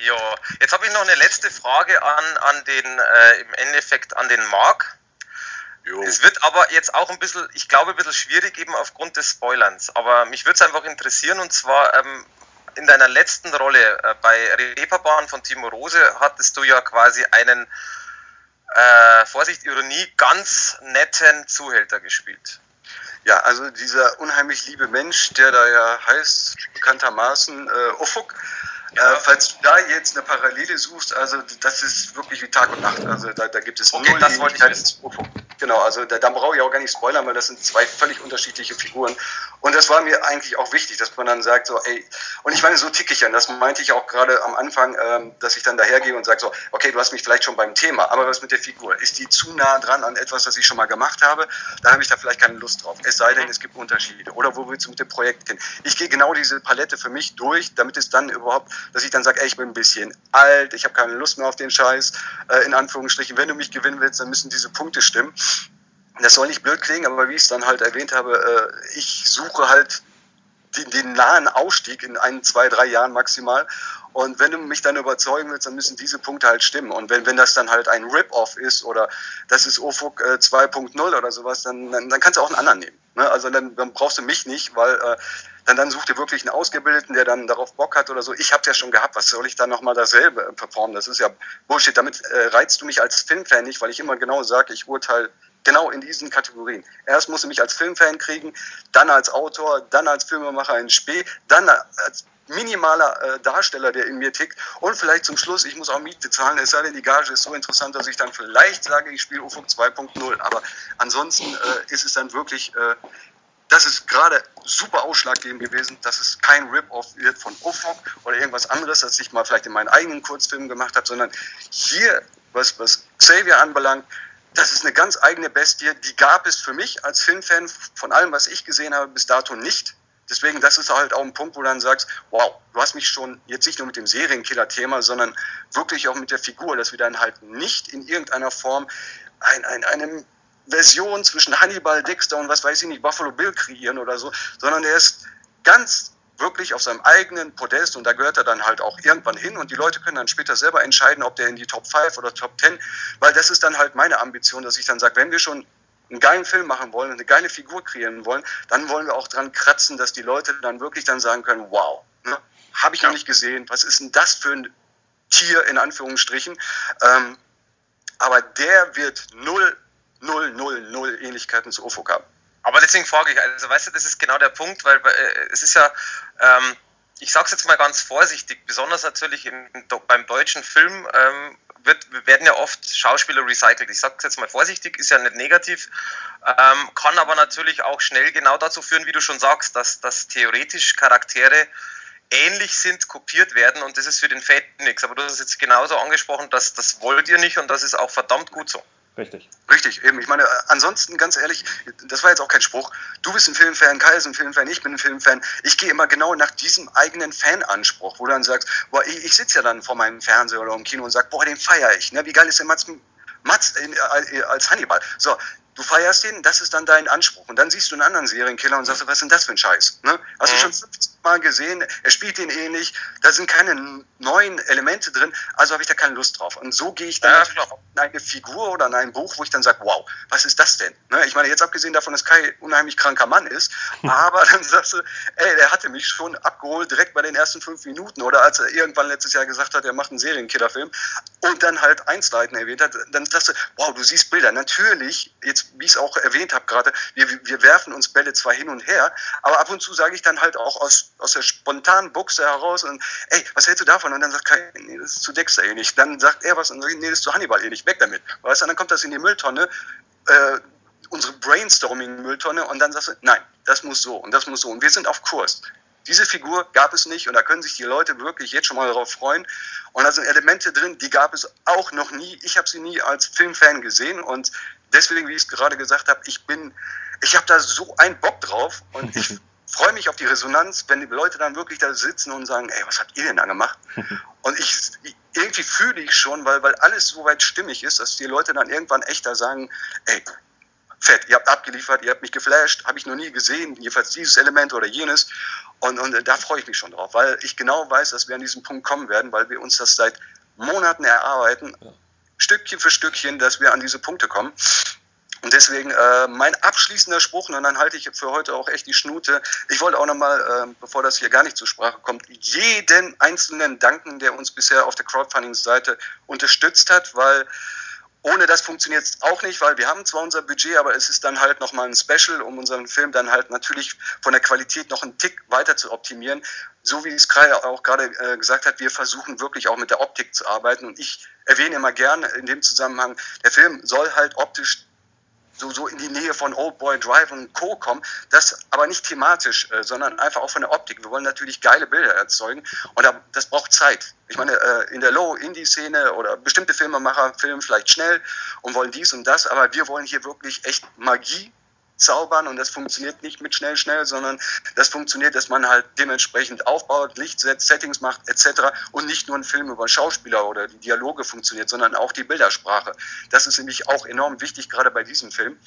Ja, jetzt habe ich noch eine letzte Frage an, an den, äh, im Endeffekt an den Marc. Jo. Es wird aber jetzt auch ein bisschen, ich glaube, ein bisschen schwierig eben aufgrund des Spoilerns. Aber mich würde es einfach interessieren und zwar ähm, in deiner letzten Rolle äh, bei Reeperbahn von Timo Rose hattest du ja quasi einen, äh, Vorsicht, Ironie, ganz netten Zuhälter gespielt. Ja, also dieser unheimlich liebe Mensch, der da ja heißt, bekanntermaßen äh, Ufuk, ja. Äh, falls du da jetzt eine Parallele suchst, also das ist wirklich wie Tag und Nacht. Also da, da gibt es okay, null das wollte ich wissen. Genau, also da, da brauche ich auch gar nicht spoilern, weil das sind zwei völlig unterschiedliche Figuren. Und das war mir eigentlich auch wichtig, dass man dann sagt, so, ey, und ich meine, so tick ich ja, das meinte ich auch gerade am Anfang, ähm, dass ich dann dahergehe und sage so, okay, du hast mich vielleicht schon beim Thema, aber was mit der Figur? Ist die zu nah dran an etwas, das ich schon mal gemacht habe? Da habe ich da vielleicht keine Lust drauf. Es sei denn, es gibt Unterschiede. Oder wo willst du mit dem Projekt hin? Ich gehe genau diese Palette für mich durch, damit es dann überhaupt, dass ich dann sage, ey, ich bin ein bisschen alt, ich habe keine Lust mehr auf den Scheiß, äh, in Anführungsstrichen. Wenn du mich gewinnen willst, dann müssen diese Punkte stimmen das soll nicht blöd klingen, aber wie ich es dann halt erwähnt habe, äh, ich suche halt den, den, nahen Ausstieg in ein, zwei, drei Jahren maximal. Und wenn du mich dann überzeugen willst, dann müssen diese Punkte halt stimmen. Und wenn, wenn das dann halt ein Rip-Off ist oder das ist OFUG äh, 2.0 oder sowas, dann, dann, dann kannst du auch einen anderen nehmen. Ne? Also dann, dann brauchst du mich nicht, weil äh, dann, dann such dir wirklich einen Ausgebildeten, der dann darauf Bock hat oder so. Ich habe ja schon gehabt, was soll ich dann nochmal dasselbe äh, performen? Das ist ja Bullshit. Damit äh, reizt du mich als Filmfan nicht, weil ich immer genau sage, ich urteile genau in diesen Kategorien. Erst musst du mich als Filmfan kriegen, dann als Autor, dann als Filmemacher in Spee, dann als minimaler äh, Darsteller, der in mir tickt und vielleicht zum Schluss, ich muss auch Miete zahlen, es sei denn, die Gage ist so interessant, dass ich dann vielleicht sage, ich spiele UFO 2.0, aber ansonsten äh, ist es dann wirklich, äh, das ist gerade super ausschlaggebend gewesen, dass es kein Rip-Off wird von UFO oder irgendwas anderes, als ich mal vielleicht in meinen eigenen Kurzfilmen gemacht habe, sondern hier, was, was Xavier anbelangt, das ist eine ganz eigene Bestie, die gab es für mich als Filmfan von allem, was ich gesehen habe, bis dato nicht. Deswegen, das ist halt auch ein Punkt, wo du dann sagst, wow, du hast mich schon jetzt nicht nur mit dem Serienkiller-Thema, sondern wirklich auch mit der Figur, dass wir dann halt nicht in irgendeiner Form ein, ein, eine Version zwischen Hannibal, Dexter und was weiß ich nicht, Buffalo Bill kreieren oder so, sondern er ist ganz wirklich auf seinem eigenen Podest und da gehört er dann halt auch irgendwann hin und die Leute können dann später selber entscheiden, ob der in die Top 5 oder Top 10, weil das ist dann halt meine Ambition, dass ich dann sage, wenn wir schon einen geilen Film machen wollen, eine geile Figur kreieren wollen, dann wollen wir auch dran kratzen, dass die Leute dann wirklich dann sagen können, wow, ne, habe ich noch nicht gesehen, was ist denn das für ein Tier in Anführungsstrichen, ähm, aber der wird null, null, null, null Ähnlichkeiten zu Ufuk haben. Aber deswegen frage ich, also weißt du, das ist genau der Punkt, weil äh, es ist ja, ähm, ich es jetzt mal ganz vorsichtig, besonders natürlich im, beim deutschen Film ähm, wird, werden ja oft Schauspieler recycelt. Ich sage es jetzt mal vorsichtig, ist ja nicht negativ, ähm, kann aber natürlich auch schnell genau dazu führen, wie du schon sagst, dass, dass theoretisch Charaktere ähnlich sind, kopiert werden und das ist für den Fan nichts. Aber du hast es jetzt genauso angesprochen, dass das wollt ihr nicht und das ist auch verdammt gut so. Richtig. Richtig, eben. Ich meine, ansonsten, ganz ehrlich, das war jetzt auch kein Spruch. Du bist ein Filmfan, Kai ist ein Filmfan, ich bin ein Filmfan. Ich gehe immer genau nach diesem eigenen Fananspruch, wo du dann sagst, boah, ich, ich sitze ja dann vor meinem Fernseher oder im Kino und sag, boah, den feiere ich. Ne? Wie geil ist der Mats, Mats in, äh, als Hannibal? So, du feierst den, das ist dann dein Anspruch. Und dann siehst du einen anderen Serienkiller und sagst, was ist denn das für ein Scheiß? Ne? Hast mhm. du schon 15 Mal gesehen, er spielt den ähnlich, da sind keine neuen Elemente drin, also habe ich da keine Lust drauf. Und so gehe ich dann ja, natürlich in eine Figur oder in ein Buch, wo ich dann sage, wow, was ist das denn? Ne? Ich meine, jetzt abgesehen davon, dass Kai unheimlich kranker Mann ist, aber dann sagst du, ey, der hatte mich schon abgeholt direkt bei den ersten fünf Minuten oder als er irgendwann letztes Jahr gesagt hat, er macht einen Serienkillerfilm und dann halt Einzelheiten erwähnt hat, dann sagst du, wow, du siehst Bilder. Natürlich, jetzt wie ich es auch erwähnt habe gerade, wir, wir werfen uns Bälle zwar hin und her, aber ab und zu sage ich dann halt auch aus, aus der spontanen Buchse heraus und ey, was hältst du davon? Und dann sagt Kai, nee, das ist zu Dexter eh nicht. Dann sagt er was und sagt, nee, das ist zu Hannibal eh nicht, weg damit. Weißt du, dann kommt das in die Mülltonne, äh, unsere Brainstorming-Mülltonne und dann sagst du, nein, das muss so und das muss so und wir sind auf Kurs. Diese Figur gab es nicht und da können sich die Leute wirklich jetzt schon mal darauf freuen. Und da sind Elemente drin, die gab es auch noch nie. Ich habe sie nie als Filmfan gesehen und deswegen, wie ich es gerade gesagt habe, ich bin, ich habe da so einen Bock drauf und ich freue mich auf die Resonanz, wenn die Leute dann wirklich da sitzen und sagen, ey, was habt ihr denn da gemacht? Und ich, irgendwie fühle ich schon, weil, weil alles so weit stimmig ist, dass die Leute dann irgendwann echter sagen, ey, fett, ihr habt abgeliefert, ihr habt mich geflasht, habe ich noch nie gesehen, jedenfalls dieses Element oder jenes. Und, und äh, da freue ich mich schon drauf, weil ich genau weiß, dass wir an diesen Punkt kommen werden, weil wir uns das seit Monaten erarbeiten. Stückchen für Stückchen, dass wir an diese Punkte kommen. Und deswegen äh, mein abschließender Spruch, und dann halte ich für heute auch echt die Schnute. Ich wollte auch nochmal, äh, bevor das hier gar nicht zur Sprache kommt, jeden Einzelnen danken, der uns bisher auf der Crowdfunding-Seite unterstützt hat, weil ohne das funktioniert es auch nicht, weil wir haben zwar unser Budget, aber es ist dann halt nochmal ein Special, um unseren Film dann halt natürlich von der Qualität noch einen Tick weiter zu optimieren. So wie es Kai auch gerade äh, gesagt hat, wir versuchen wirklich auch mit der Optik zu arbeiten. Und ich erwähne immer gerne in dem Zusammenhang, der Film soll halt optisch so, so in die Nähe von Old Boy Drive und Co. kommen. Das aber nicht thematisch, äh, sondern einfach auch von der Optik. Wir wollen natürlich geile Bilder erzeugen und das braucht Zeit. Ich meine, äh, in der Low-Indie-Szene oder bestimmte Filmemacher filmen vielleicht schnell und wollen dies und das, aber wir wollen hier wirklich echt Magie zaubern und das funktioniert nicht mit schnell, schnell, sondern das funktioniert, dass man halt dementsprechend aufbaut, Licht setzt, Settings macht etc. und nicht nur ein Film über Schauspieler oder die Dialoge funktioniert, sondern auch die Bildersprache. Das ist nämlich auch enorm wichtig, gerade bei diesem Film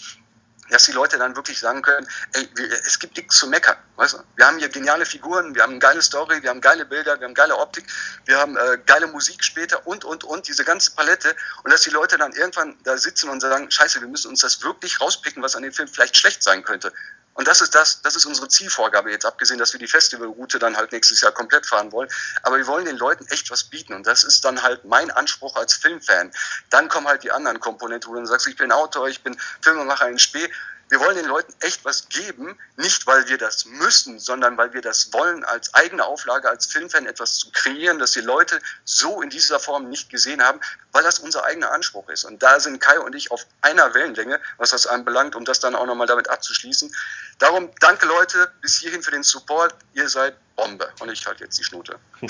dass die Leute dann wirklich sagen können, ey, es gibt nichts zu meckern. Weißt du? Wir haben hier geniale Figuren, wir haben eine geile Story, wir haben geile Bilder, wir haben geile Optik, wir haben äh, geile Musik später und, und, und, diese ganze Palette. Und dass die Leute dann irgendwann da sitzen und sagen, scheiße, wir müssen uns das wirklich rauspicken, was an dem Film vielleicht schlecht sein könnte. Und das ist das, das ist unsere Zielvorgabe jetzt, abgesehen, dass wir die Festivalroute dann halt nächstes Jahr komplett fahren wollen. Aber wir wollen den Leuten echt was bieten. Und das ist dann halt mein Anspruch als Filmfan. Dann kommen halt die anderen Komponenten, wo du dann sagst, ich bin Autor, ich bin Filmemacher in Spee. Wir wollen den Leuten echt was geben, nicht weil wir das müssen, sondern weil wir das wollen, als eigene Auflage, als Filmfan etwas zu kreieren, das die Leute so in dieser Form nicht gesehen haben, weil das unser eigener Anspruch ist. Und da sind Kai und ich auf einer Wellenlänge, was das anbelangt, um das dann auch nochmal damit abzuschließen. Darum danke Leute bis hierhin für den Support. Ihr seid Bombe. Und ich halte jetzt die Schnute.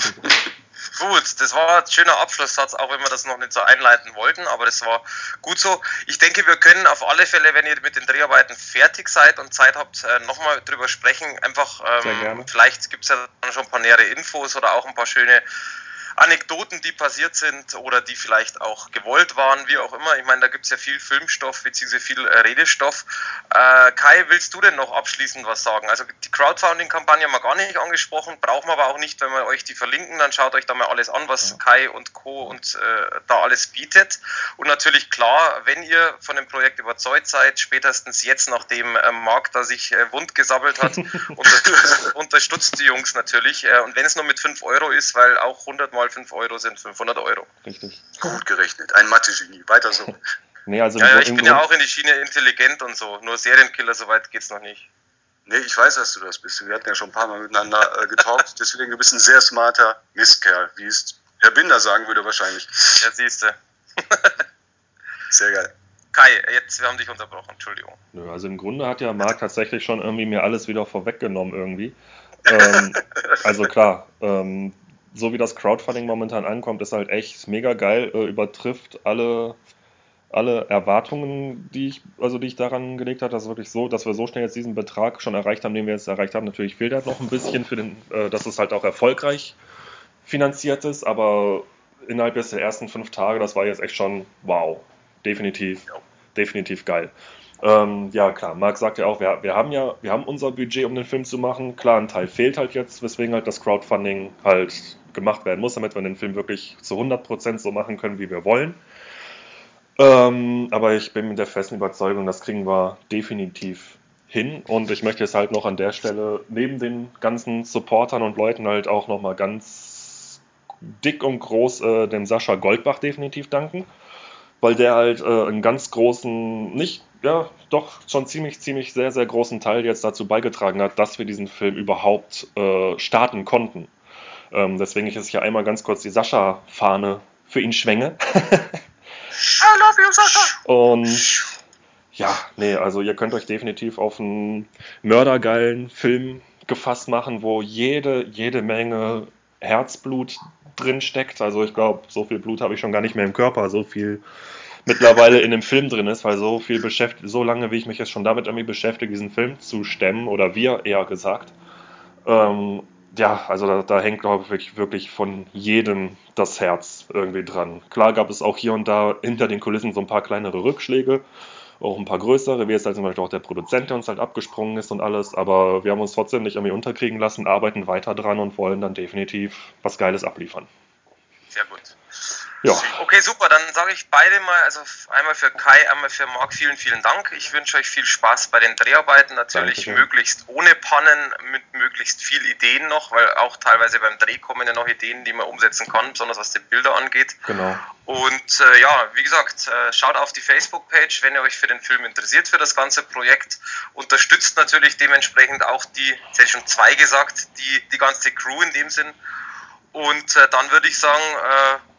Gut, das war ein schöner Abschlusssatz, auch wenn wir das noch nicht so einleiten wollten, aber das war gut so. Ich denke, wir können auf alle Fälle, wenn ihr mit den Dreharbeiten fertig seid und Zeit habt, äh, nochmal drüber sprechen. Einfach, ähm, vielleicht gibt es ja dann schon ein paar nähere Infos oder auch ein paar schöne Anekdoten, die passiert sind oder die vielleicht auch gewollt waren, wie auch immer. Ich meine, da gibt es ja viel Filmstoff bzw. viel äh, Redestoff. Äh, Kai, willst du denn noch abschließend was sagen? Also die Crowdfunding-Kampagne haben wir gar nicht angesprochen, brauchen wir aber auch nicht, wenn wir euch die verlinken, dann schaut euch da mal alles an, was. Kai und Co. und äh, da alles bietet. Und natürlich klar, wenn ihr von dem Projekt überzeugt seid, spätestens jetzt, nachdem äh, Marc da sich äh, wund gesabbelt hat, unterstützt, unterstützt die Jungs natürlich. Äh, und wenn es nur mit 5 Euro ist, weil auch 100 Mal mal 5 Euro sind 500 Euro. Richtig. Gut gerechnet. Ein Mathe-Genie. Weiter so. nee, also ja, ja, ich bin ja auch in die Schiene intelligent und so. Nur Serienkiller, soweit geht's noch nicht. Nee, ich weiß, dass du das bist. Wir hatten ja schon ein paar Mal miteinander äh, getalkt. Deswegen, du bist ein sehr smarter Mistkerl, wie es Herr Binder sagen würde wahrscheinlich. Ja, siehst du. sehr geil. Kai, jetzt, wir haben dich unterbrochen, Entschuldigung. Nö, also im Grunde hat ja Marc tatsächlich schon irgendwie mir alles wieder vorweggenommen irgendwie. ähm, also klar, ähm, so wie das Crowdfunding momentan ankommt, ist halt echt mega geil, äh, übertrifft alle, alle Erwartungen, die ich, also die ich daran gelegt habe. Das ist wirklich so, dass wir so schnell jetzt diesen Betrag schon erreicht haben, den wir jetzt erreicht haben. Natürlich fehlt halt noch ein bisschen für den, äh, dass es halt auch erfolgreich finanziert ist, aber innerhalb der ersten fünf Tage, das war jetzt echt schon wow. Definitiv, definitiv geil. Ähm, ja, klar, Marc sagt ja auch, wir, wir haben ja, wir haben unser Budget, um den Film zu machen. Klar, ein Teil fehlt halt jetzt, weswegen halt das Crowdfunding halt gemacht werden muss, damit wir den Film wirklich zu 100% so machen können, wie wir wollen. Ähm, aber ich bin mit der festen Überzeugung, das kriegen wir definitiv hin. Und ich möchte jetzt halt noch an der Stelle neben den ganzen Supportern und Leuten halt auch nochmal ganz dick und groß äh, dem Sascha Goldbach definitiv danken, weil der halt äh, einen ganz großen, nicht, ja, doch schon ziemlich, ziemlich sehr, sehr großen Teil jetzt dazu beigetragen hat, dass wir diesen Film überhaupt äh, starten konnten. Ähm, deswegen ich jetzt hier einmal ganz kurz die Sascha-Fahne für ihn schwänge. I love you, Sascha! Und ja, nee, also ihr könnt euch definitiv auf einen mördergeilen Film gefasst machen, wo jede, jede Menge Herzblut drin steckt. Also ich glaube, so viel Blut habe ich schon gar nicht mehr im Körper, so viel mittlerweile in dem Film drin ist, weil so viel beschäftigt, so lange wie ich mich jetzt schon damit irgendwie beschäftige, diesen Film zu stemmen, oder wir eher gesagt, ähm, ja, also da, da hängt, glaube ich, wirklich von jedem das Herz irgendwie dran. Klar gab es auch hier und da hinter den Kulissen so ein paar kleinere Rückschläge, auch ein paar größere, wie jetzt halt zum Beispiel auch der Produzent, der uns halt abgesprungen ist und alles, aber wir haben uns trotzdem nicht irgendwie unterkriegen lassen, arbeiten weiter dran und wollen dann definitiv was Geiles abliefern. Sehr gut. Ja. Okay, super. Dann sage ich beide mal, also einmal für Kai, einmal für Marc, vielen, vielen Dank. Ich wünsche euch viel Spaß bei den Dreharbeiten. Natürlich Dankeschön. möglichst ohne Pannen, mit möglichst viel Ideen noch, weil auch teilweise beim Dreh kommen ja noch Ideen, die man umsetzen kann, besonders was die Bilder angeht. Genau. Und äh, ja, wie gesagt, äh, schaut auf die Facebook-Page, wenn ihr euch für den Film interessiert, für das ganze Projekt. Unterstützt natürlich dementsprechend auch die, jetzt hätte ich schon zwei gesagt, die, die ganze Crew in dem Sinn. Und äh, dann würde ich sagen, äh,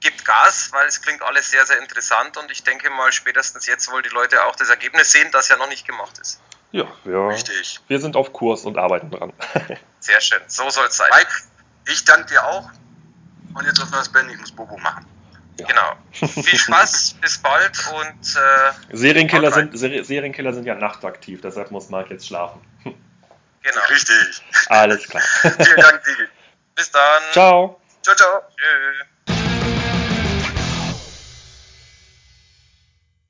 gibt Gas, weil es klingt alles sehr, sehr interessant und ich denke mal, spätestens jetzt wollen die Leute auch das Ergebnis sehen, das ja noch nicht gemacht ist. Ja, wir, Richtig. wir sind auf Kurs und arbeiten dran. sehr schön, so soll es sein. Mike, ich danke dir auch und jetzt hoffen wir das Ben, ich muss Bobo machen. Ja. Genau. Viel Spaß, bis bald und äh, Serienkiller, sind, Serienkiller sind ja nachtaktiv, deshalb muss Marc jetzt schlafen. Genau. Richtig. Alles klar. Vielen Dank, Digi. Bis dann. Ciao. Ciao, ciao. Tschüss.